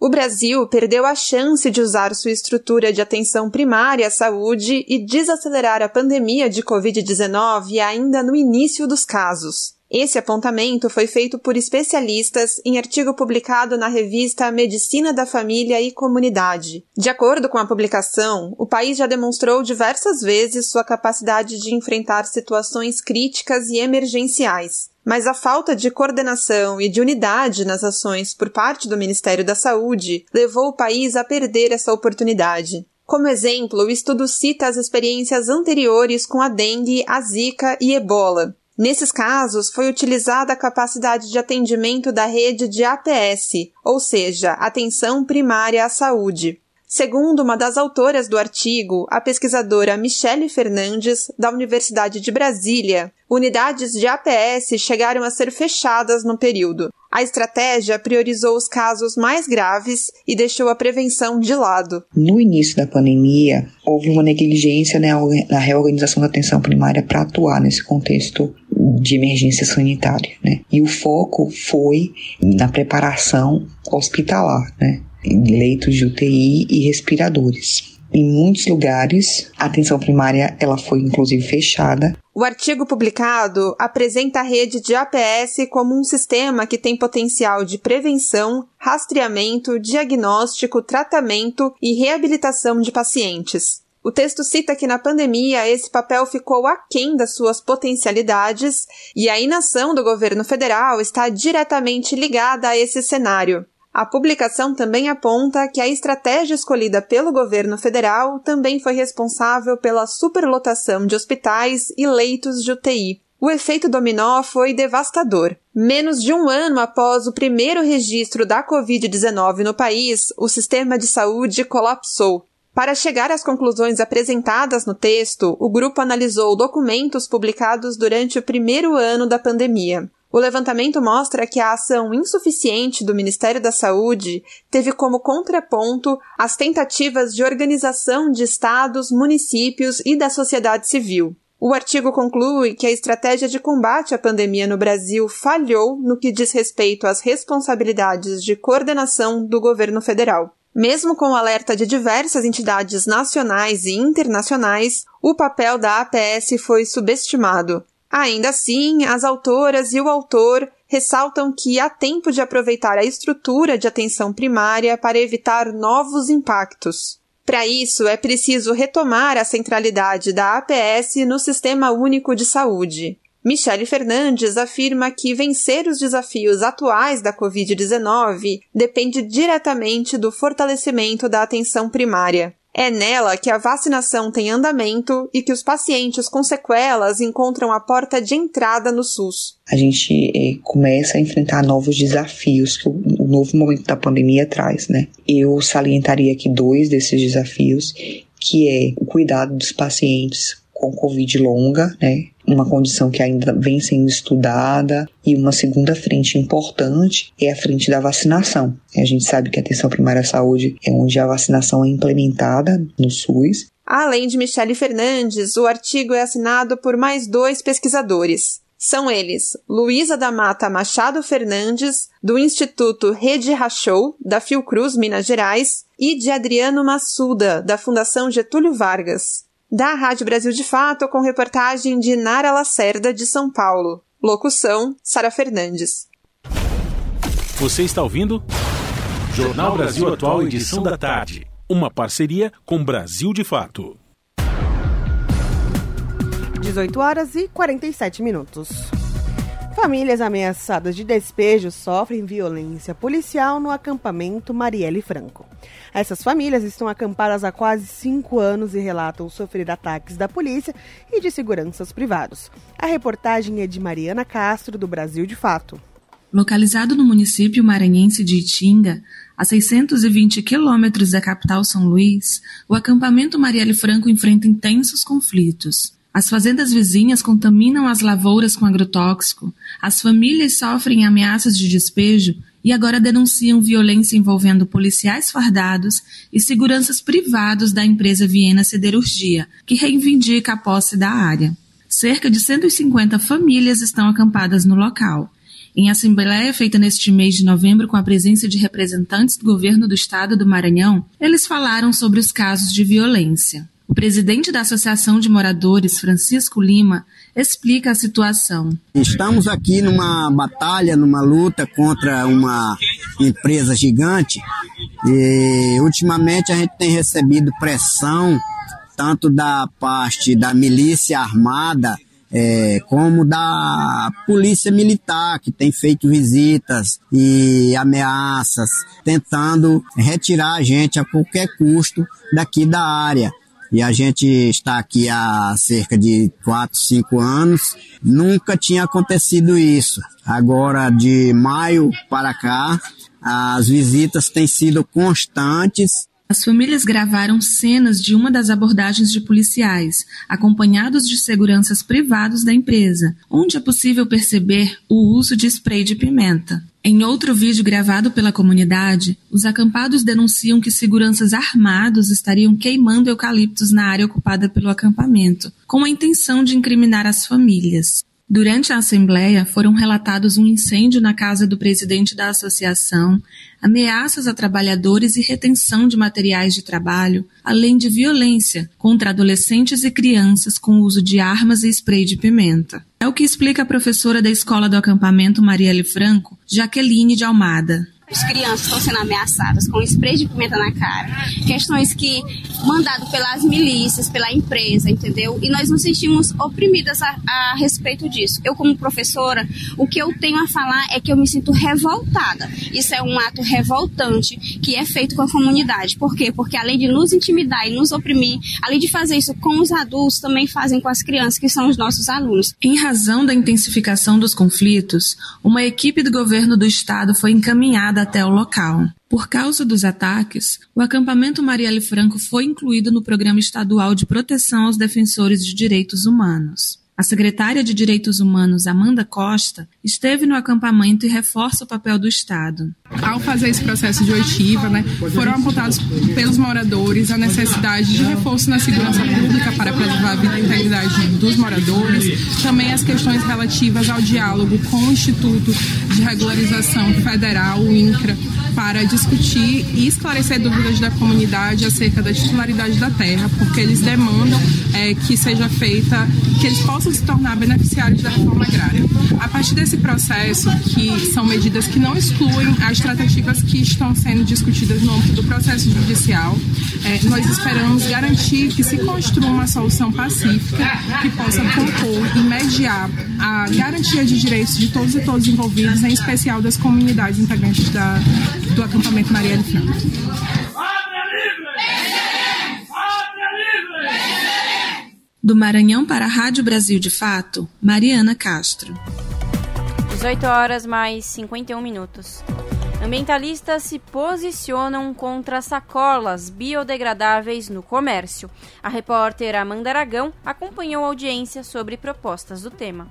O Brasil perdeu a chance de usar sua estrutura de atenção primária à saúde e desacelerar a pandemia de Covid-19 ainda no início dos casos. Esse apontamento foi feito por especialistas em artigo publicado na revista Medicina da Família e Comunidade. De acordo com a publicação, o país já demonstrou diversas vezes sua capacidade de enfrentar situações críticas e emergenciais. Mas a falta de coordenação e de unidade nas ações por parte do Ministério da Saúde levou o país a perder essa oportunidade. Como exemplo, o estudo cita as experiências anteriores com a dengue, a zika e ebola. Nesses casos, foi utilizada a capacidade de atendimento da rede de APS, ou seja, Atenção Primária à Saúde. Segundo uma das autoras do artigo, a pesquisadora Michele Fernandes, da Universidade de Brasília, unidades de APS chegaram a ser fechadas no período. A estratégia priorizou os casos mais graves e deixou a prevenção de lado. No início da pandemia, houve uma negligência na reorganização da atenção primária para atuar nesse contexto de emergência sanitária, né? E o foco foi na preparação hospitalar, né? leitos de UTI e respiradores. Em muitos lugares, a atenção primária ela foi inclusive fechada. O artigo publicado apresenta a rede de APS como um sistema que tem potencial de prevenção, rastreamento, diagnóstico, tratamento e reabilitação de pacientes. O texto cita que na pandemia esse papel ficou aquém das suas potencialidades e a inação do governo federal está diretamente ligada a esse cenário. A publicação também aponta que a estratégia escolhida pelo governo federal também foi responsável pela superlotação de hospitais e leitos de UTI. O efeito dominó foi devastador. Menos de um ano após o primeiro registro da Covid-19 no país, o sistema de saúde colapsou. Para chegar às conclusões apresentadas no texto, o grupo analisou documentos publicados durante o primeiro ano da pandemia. O levantamento mostra que a ação insuficiente do Ministério da Saúde teve como contraponto as tentativas de organização de estados, municípios e da sociedade civil. O artigo conclui que a estratégia de combate à pandemia no Brasil falhou no que diz respeito às responsabilidades de coordenação do governo federal. Mesmo com o alerta de diversas entidades nacionais e internacionais, o papel da APS foi subestimado. Ainda assim, as autoras e o autor ressaltam que há tempo de aproveitar a estrutura de atenção primária para evitar novos impactos. Para isso, é preciso retomar a centralidade da APS no Sistema Único de Saúde. Michele Fernandes afirma que vencer os desafios atuais da Covid-19 depende diretamente do fortalecimento da atenção primária. É nela que a vacinação tem andamento e que os pacientes com sequelas encontram a porta de entrada no SUS. A gente eh, começa a enfrentar novos desafios que o, o novo momento da pandemia traz, né? Eu salientaria aqui dois desses desafios, que é o cuidado dos pacientes com Covid longa, né? Uma condição que ainda vem sendo estudada. E uma segunda frente importante é a frente da vacinação. A gente sabe que a atenção primária à saúde é onde a vacinação é implementada no SUS. Além de Michele Fernandes, o artigo é assinado por mais dois pesquisadores. São eles Luísa da Mata Machado Fernandes, do Instituto Rede Rachou, da Fiocruz, Minas Gerais, e de Adriano Massuda, da Fundação Getúlio Vargas da Rádio Brasil de Fato, com reportagem de Nara Lacerda, de São Paulo. Locução: Sara Fernandes. Você está ouvindo? Jornal Brasil Atual, edição da tarde. Uma parceria com Brasil de Fato. 18 horas e 47 minutos. Famílias ameaçadas de despejo sofrem violência policial no acampamento Marielle Franco. Essas famílias estão acampadas há quase cinco anos e relatam sofrer ataques da polícia e de seguranças privados. A reportagem é de Mariana Castro, do Brasil de Fato. Localizado no município maranhense de Itinga, a 620 quilômetros da capital São Luís, o acampamento Marielle Franco enfrenta intensos conflitos. As fazendas vizinhas contaminam as lavouras com agrotóxico, as famílias sofrem ameaças de despejo e agora denunciam violência envolvendo policiais fardados e seguranças privados da empresa Viena Siderurgia, que reivindica a posse da área. Cerca de 150 famílias estão acampadas no local. Em assembleia feita neste mês de novembro com a presença de representantes do governo do estado do Maranhão, eles falaram sobre os casos de violência. O presidente da Associação de Moradores, Francisco Lima, explica a situação. Estamos aqui numa batalha, numa luta contra uma empresa gigante e ultimamente a gente tem recebido pressão tanto da parte da milícia armada é, como da polícia militar, que tem feito visitas e ameaças, tentando retirar a gente a qualquer custo daqui da área. E a gente está aqui há cerca de 4, 5 anos. Nunca tinha acontecido isso. Agora, de maio para cá, as visitas têm sido constantes as famílias gravaram cenas de uma das abordagens de policiais, acompanhados de seguranças privados da empresa, onde é possível perceber o uso de spray de pimenta. Em outro vídeo gravado pela comunidade, os acampados denunciam que seguranças armados estariam queimando eucaliptos na área ocupada pelo acampamento, com a intenção de incriminar as famílias. Durante a Assembleia, foram relatados um incêndio na casa do presidente da associação, ameaças a trabalhadores e retenção de materiais de trabalho, além de violência contra adolescentes e crianças com uso de armas e spray de pimenta. É o que explica a professora da Escola do Acampamento Marielle Franco, Jaqueline de Almada. As crianças estão sendo ameaçadas com spray de pimenta na cara. Questões que, mandado pelas milícias, pela empresa, entendeu? E nós nos sentimos oprimidas a, a respeito disso. Eu, como professora, o que eu tenho a falar é que eu me sinto revoltada. Isso é um ato revoltante que é feito com a comunidade. Por quê? Porque além de nos intimidar e nos oprimir, além de fazer isso com os adultos, também fazem com as crianças, que são os nossos alunos. Em razão da intensificação dos conflitos, uma equipe do governo do estado foi encaminhada até o local. Por causa dos ataques, o acampamento Marielle Franco foi incluído no Programa Estadual de Proteção aos Defensores de Direitos Humanos. A secretária de Direitos Humanos, Amanda Costa, esteve no acampamento e reforça o papel do Estado. Ao fazer esse processo de oitiva, né, foram apontados pelos moradores a necessidade de reforço na segurança pública para preservar a vida e a integridade dos moradores, também as questões relativas ao diálogo com o Instituto de Regularização Federal, o INCRA, para discutir e esclarecer dúvidas da comunidade acerca da titularidade da terra, porque eles demandam é, que seja feita, que eles possam se tornar beneficiários da reforma agrária. A partir desse processo, que são medidas que não excluem as tratativas que estão sendo discutidas no âmbito do processo judicial, é, nós esperamos garantir que se construa uma solução pacífica que possa compor e mediar a garantia de direitos de todos e todos envolvidos, em especial das comunidades integrantes da, do acampamento Maria de Franco. Do Maranhão para a Rádio Brasil de Fato, Mariana Castro. 18 horas mais 51 minutos. Ambientalistas se posicionam contra sacolas biodegradáveis no comércio. A repórter Amanda Aragão acompanhou a audiência sobre propostas do tema.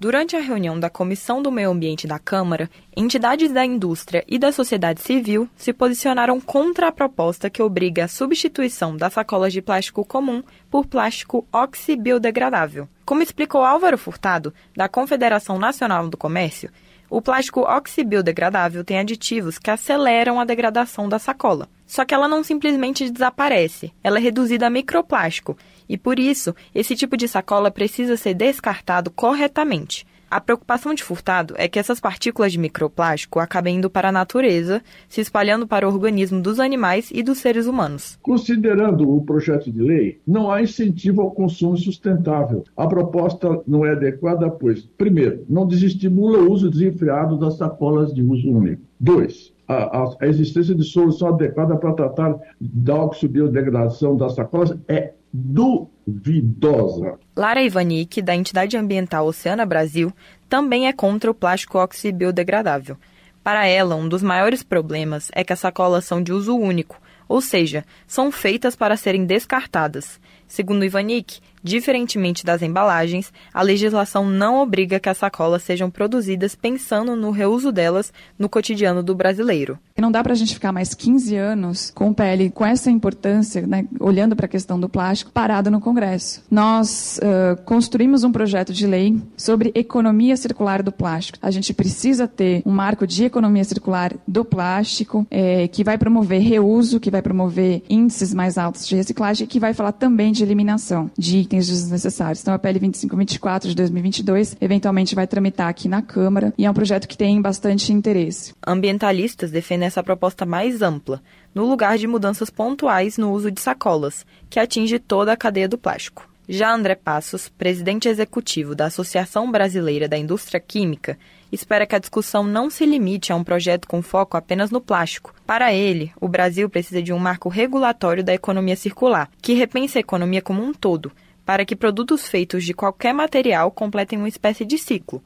Durante a reunião da Comissão do Meio Ambiente da Câmara, entidades da indústria e da sociedade civil se posicionaram contra a proposta que obriga a substituição das sacolas de plástico comum por plástico oxibiodegradável. Como explicou Álvaro Furtado, da Confederação Nacional do Comércio, o plástico oxibiodegradável tem aditivos que aceleram a degradação da sacola. Só que ela não simplesmente desaparece, ela é reduzida a microplástico e por isso esse tipo de sacola precisa ser descartado corretamente. A preocupação de Furtado é que essas partículas de microplástico acabem indo para a natureza, se espalhando para o organismo dos animais e dos seres humanos. Considerando o projeto de lei, não há incentivo ao consumo sustentável. A proposta não é adequada, pois, primeiro, não desestimula o uso desenfreado das sacolas de uso único. Dois, a, a, existência de solução adequada para tratar da oxibiodegradação das sacolas é duvidosa. Lara Ivanik, da entidade ambiental Oceana Brasil, também é contra o plástico oxibiodegradável. Para ela, um dos maiores problemas é que as sacolas são de uso único, ou seja, são feitas para serem descartadas. Segundo Ivanik, Diferentemente das embalagens, a legislação não obriga que as sacolas sejam produzidas pensando no reuso delas no cotidiano do brasileiro. Não dá para a gente ficar mais 15 anos com PL com essa importância, né, olhando para a questão do plástico, parado no Congresso. Nós uh, construímos um projeto de lei sobre economia circular do plástico. A gente precisa ter um marco de economia circular do plástico é, que vai promover reuso, que vai promover índices mais altos de reciclagem que vai falar também de eliminação de itens desnecessários. Então, a PL 2524 de 2022 eventualmente vai tramitar aqui na Câmara e é um projeto que tem bastante interesse. Ambientalistas defendem essa proposta mais ampla, no lugar de mudanças pontuais no uso de sacolas, que atinge toda a cadeia do plástico. Já André Passos, presidente executivo da Associação Brasileira da Indústria Química, espera que a discussão não se limite a um projeto com foco apenas no plástico. Para ele, o Brasil precisa de um marco regulatório da economia circular, que repense a economia como um todo, para que produtos feitos de qualquer material completem uma espécie de ciclo.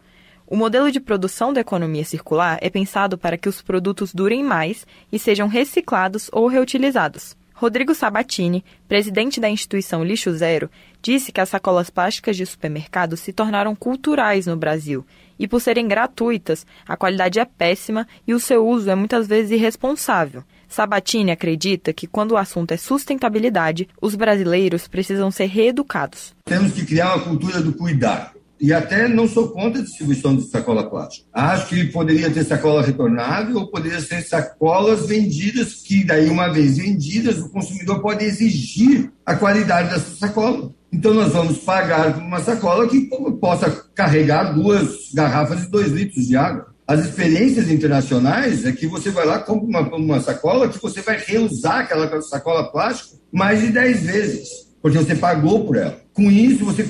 O modelo de produção da economia circular é pensado para que os produtos durem mais e sejam reciclados ou reutilizados. Rodrigo Sabatini, presidente da instituição Lixo Zero, disse que as sacolas plásticas de supermercado se tornaram culturais no Brasil e, por serem gratuitas, a qualidade é péssima e o seu uso é muitas vezes irresponsável. Sabatini acredita que, quando o assunto é sustentabilidade, os brasileiros precisam ser reeducados. Temos que criar uma cultura do cuidar e até não sou contra a distribuição de sacola plástica. Acho que poderia ter sacola retornável ou poderia ser sacolas vendidas, que daí, uma vez vendidas, o consumidor pode exigir a qualidade dessa sacola. Então, nós vamos pagar por uma sacola que possa carregar duas garrafas de dois litros de água. As experiências internacionais é que você vai lá, compra uma, uma sacola que você vai reusar aquela sacola plástica mais de 10 vezes, porque você pagou por ela. Com isso, você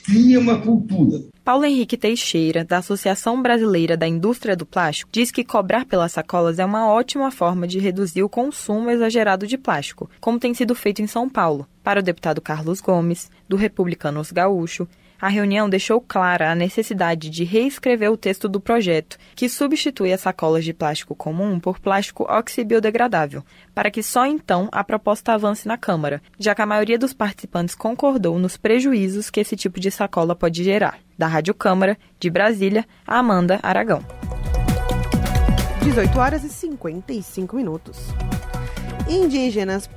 cria uma cultura. Paulo Henrique Teixeira, da Associação Brasileira da Indústria do Plástico, diz que cobrar pelas sacolas é uma ótima forma de reduzir o consumo exagerado de plástico, como tem sido feito em São Paulo. Para o deputado Carlos Gomes, do Republicanos Gaúcho, a reunião deixou clara a necessidade de reescrever o texto do projeto, que substitui as sacolas de plástico comum por plástico oxibiodegradável, para que só então a proposta avance na Câmara, já que a maioria dos participantes concordou nos prejuízos que esse tipo de sacola pode gerar. Da Rádio Câmara, de Brasília, Amanda Aragão. 18 horas e 55 minutos. Indígenas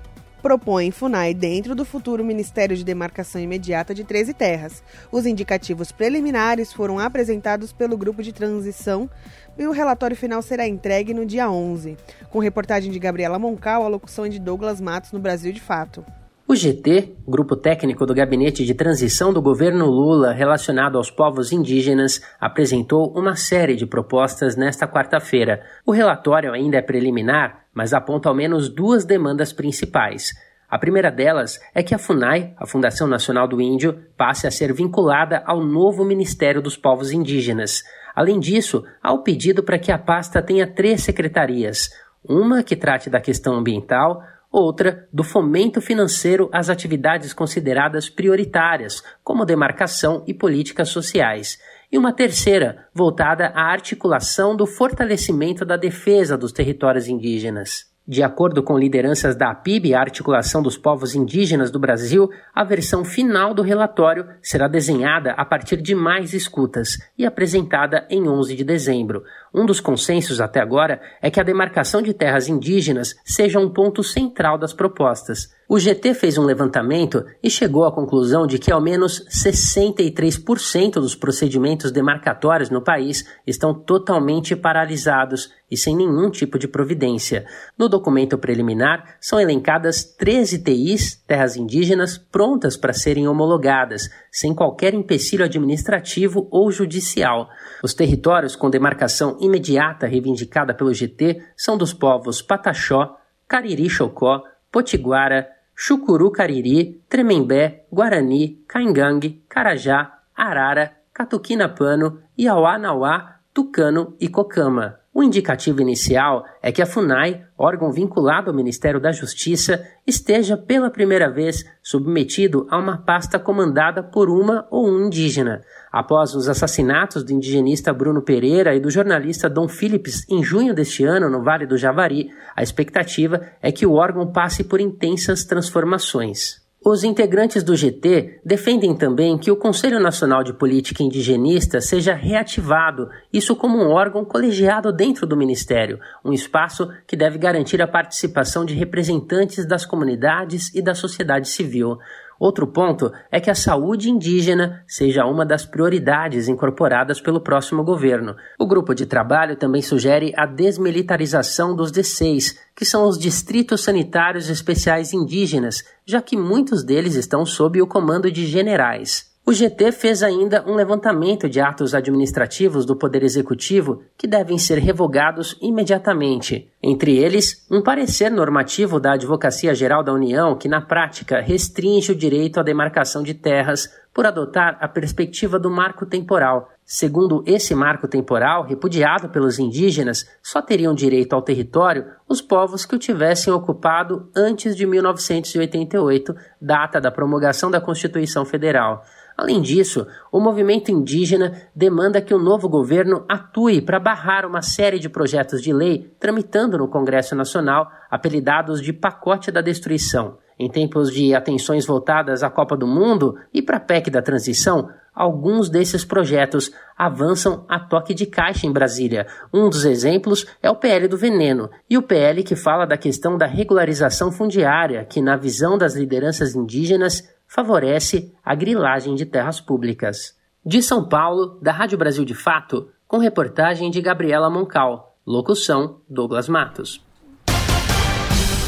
propõe FUNAI dentro do futuro Ministério de Demarcação Imediata de 13 terras. Os indicativos preliminares foram apresentados pelo grupo de transição e o relatório final será entregue no dia 11. Com reportagem de Gabriela Moncal, a locução é de Douglas Matos no Brasil de Fato. O GT, grupo técnico do gabinete de transição do governo Lula relacionado aos povos indígenas, apresentou uma série de propostas nesta quarta-feira. O relatório ainda é preliminar, mas aponta ao menos duas demandas principais. A primeira delas é que a FUNAI, a Fundação Nacional do Índio, passe a ser vinculada ao novo Ministério dos Povos Indígenas. Além disso, há o pedido para que a pasta tenha três secretarias: uma que trate da questão ambiental, outra do fomento financeiro às atividades consideradas prioritárias, como demarcação e políticas sociais, e uma terceira voltada à articulação do fortalecimento da defesa dos territórios indígenas. De acordo com lideranças da APIB, a Articulação dos Povos Indígenas do Brasil, a versão final do relatório será desenhada a partir de mais escutas e apresentada em 11 de dezembro. Um dos consensos até agora é que a demarcação de terras indígenas seja um ponto central das propostas. O GT fez um levantamento e chegou à conclusão de que ao menos 63% dos procedimentos demarcatórios no país estão totalmente paralisados e sem nenhum tipo de providência. No documento preliminar, são elencadas 13 TIs, terras indígenas, prontas para serem homologadas, sem qualquer empecilho administrativo ou judicial. Os territórios com demarcação imediata reivindicada pelo GT são dos povos Pataxó, Cariri-Chocó, Potiguara, Chucuru Cariri, Tremembé, Guarani, Caingangue, Carajá, Arara, Catuquina Pano, Iauá-Nauá, Tucano e Cocama. O indicativo inicial é que a FUNAI, órgão vinculado ao Ministério da Justiça, esteja pela primeira vez submetido a uma pasta comandada por uma ou um indígena. Após os assassinatos do indigenista Bruno Pereira e do jornalista Dom Phillips em junho deste ano no Vale do Javari, a expectativa é que o órgão passe por intensas transformações. Os integrantes do GT defendem também que o Conselho Nacional de Política Indigenista seja reativado, isso como um órgão colegiado dentro do Ministério, um espaço que deve garantir a participação de representantes das comunidades e da sociedade civil. Outro ponto é que a saúde indígena seja uma das prioridades incorporadas pelo próximo governo. O grupo de trabalho também sugere a desmilitarização dos D6, que são os distritos sanitários especiais indígenas, já que muitos deles estão sob o comando de generais. O GT fez ainda um levantamento de atos administrativos do Poder Executivo que devem ser revogados imediatamente. Entre eles, um parecer normativo da Advocacia Geral da União que, na prática, restringe o direito à demarcação de terras por adotar a perspectiva do marco temporal. Segundo esse marco temporal, repudiado pelos indígenas, só teriam direito ao território os povos que o tivessem ocupado antes de 1988, data da promulgação da Constituição Federal. Além disso, o movimento indígena demanda que o novo governo atue para barrar uma série de projetos de lei tramitando no Congresso Nacional, apelidados de Pacote da Destruição. Em tempos de atenções voltadas à Copa do Mundo e para a PEC da transição, alguns desses projetos avançam a toque de caixa em Brasília. Um dos exemplos é o PL do veneno e o PL que fala da questão da regularização fundiária, que, na visão das lideranças indígenas, favorece a grilagem de terras públicas. De São Paulo, da Rádio Brasil de Fato, com reportagem de Gabriela Moncal. Locução: Douglas Matos.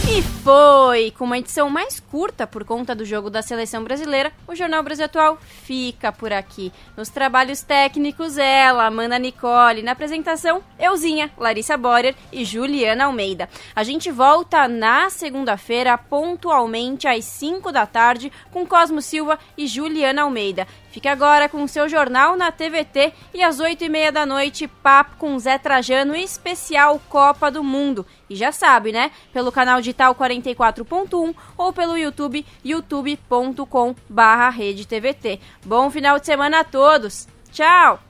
E foi! Com uma edição mais curta por conta do jogo da seleção brasileira, o Jornal Brasil Atual fica por aqui. Nos trabalhos técnicos, ela, Amanda Nicole. Na apresentação, Euzinha, Larissa Borer e Juliana Almeida. A gente volta na segunda-feira, pontualmente às 5 da tarde, com Cosmo Silva e Juliana Almeida. Fique agora com o seu jornal na TVT e às 8 e meia da noite, papo com Zé Trajano especial Copa do Mundo. E já sabe, né? Pelo canal digital 44.1 ou pelo YouTube, youtube.com barra Bom final de semana a todos. Tchau!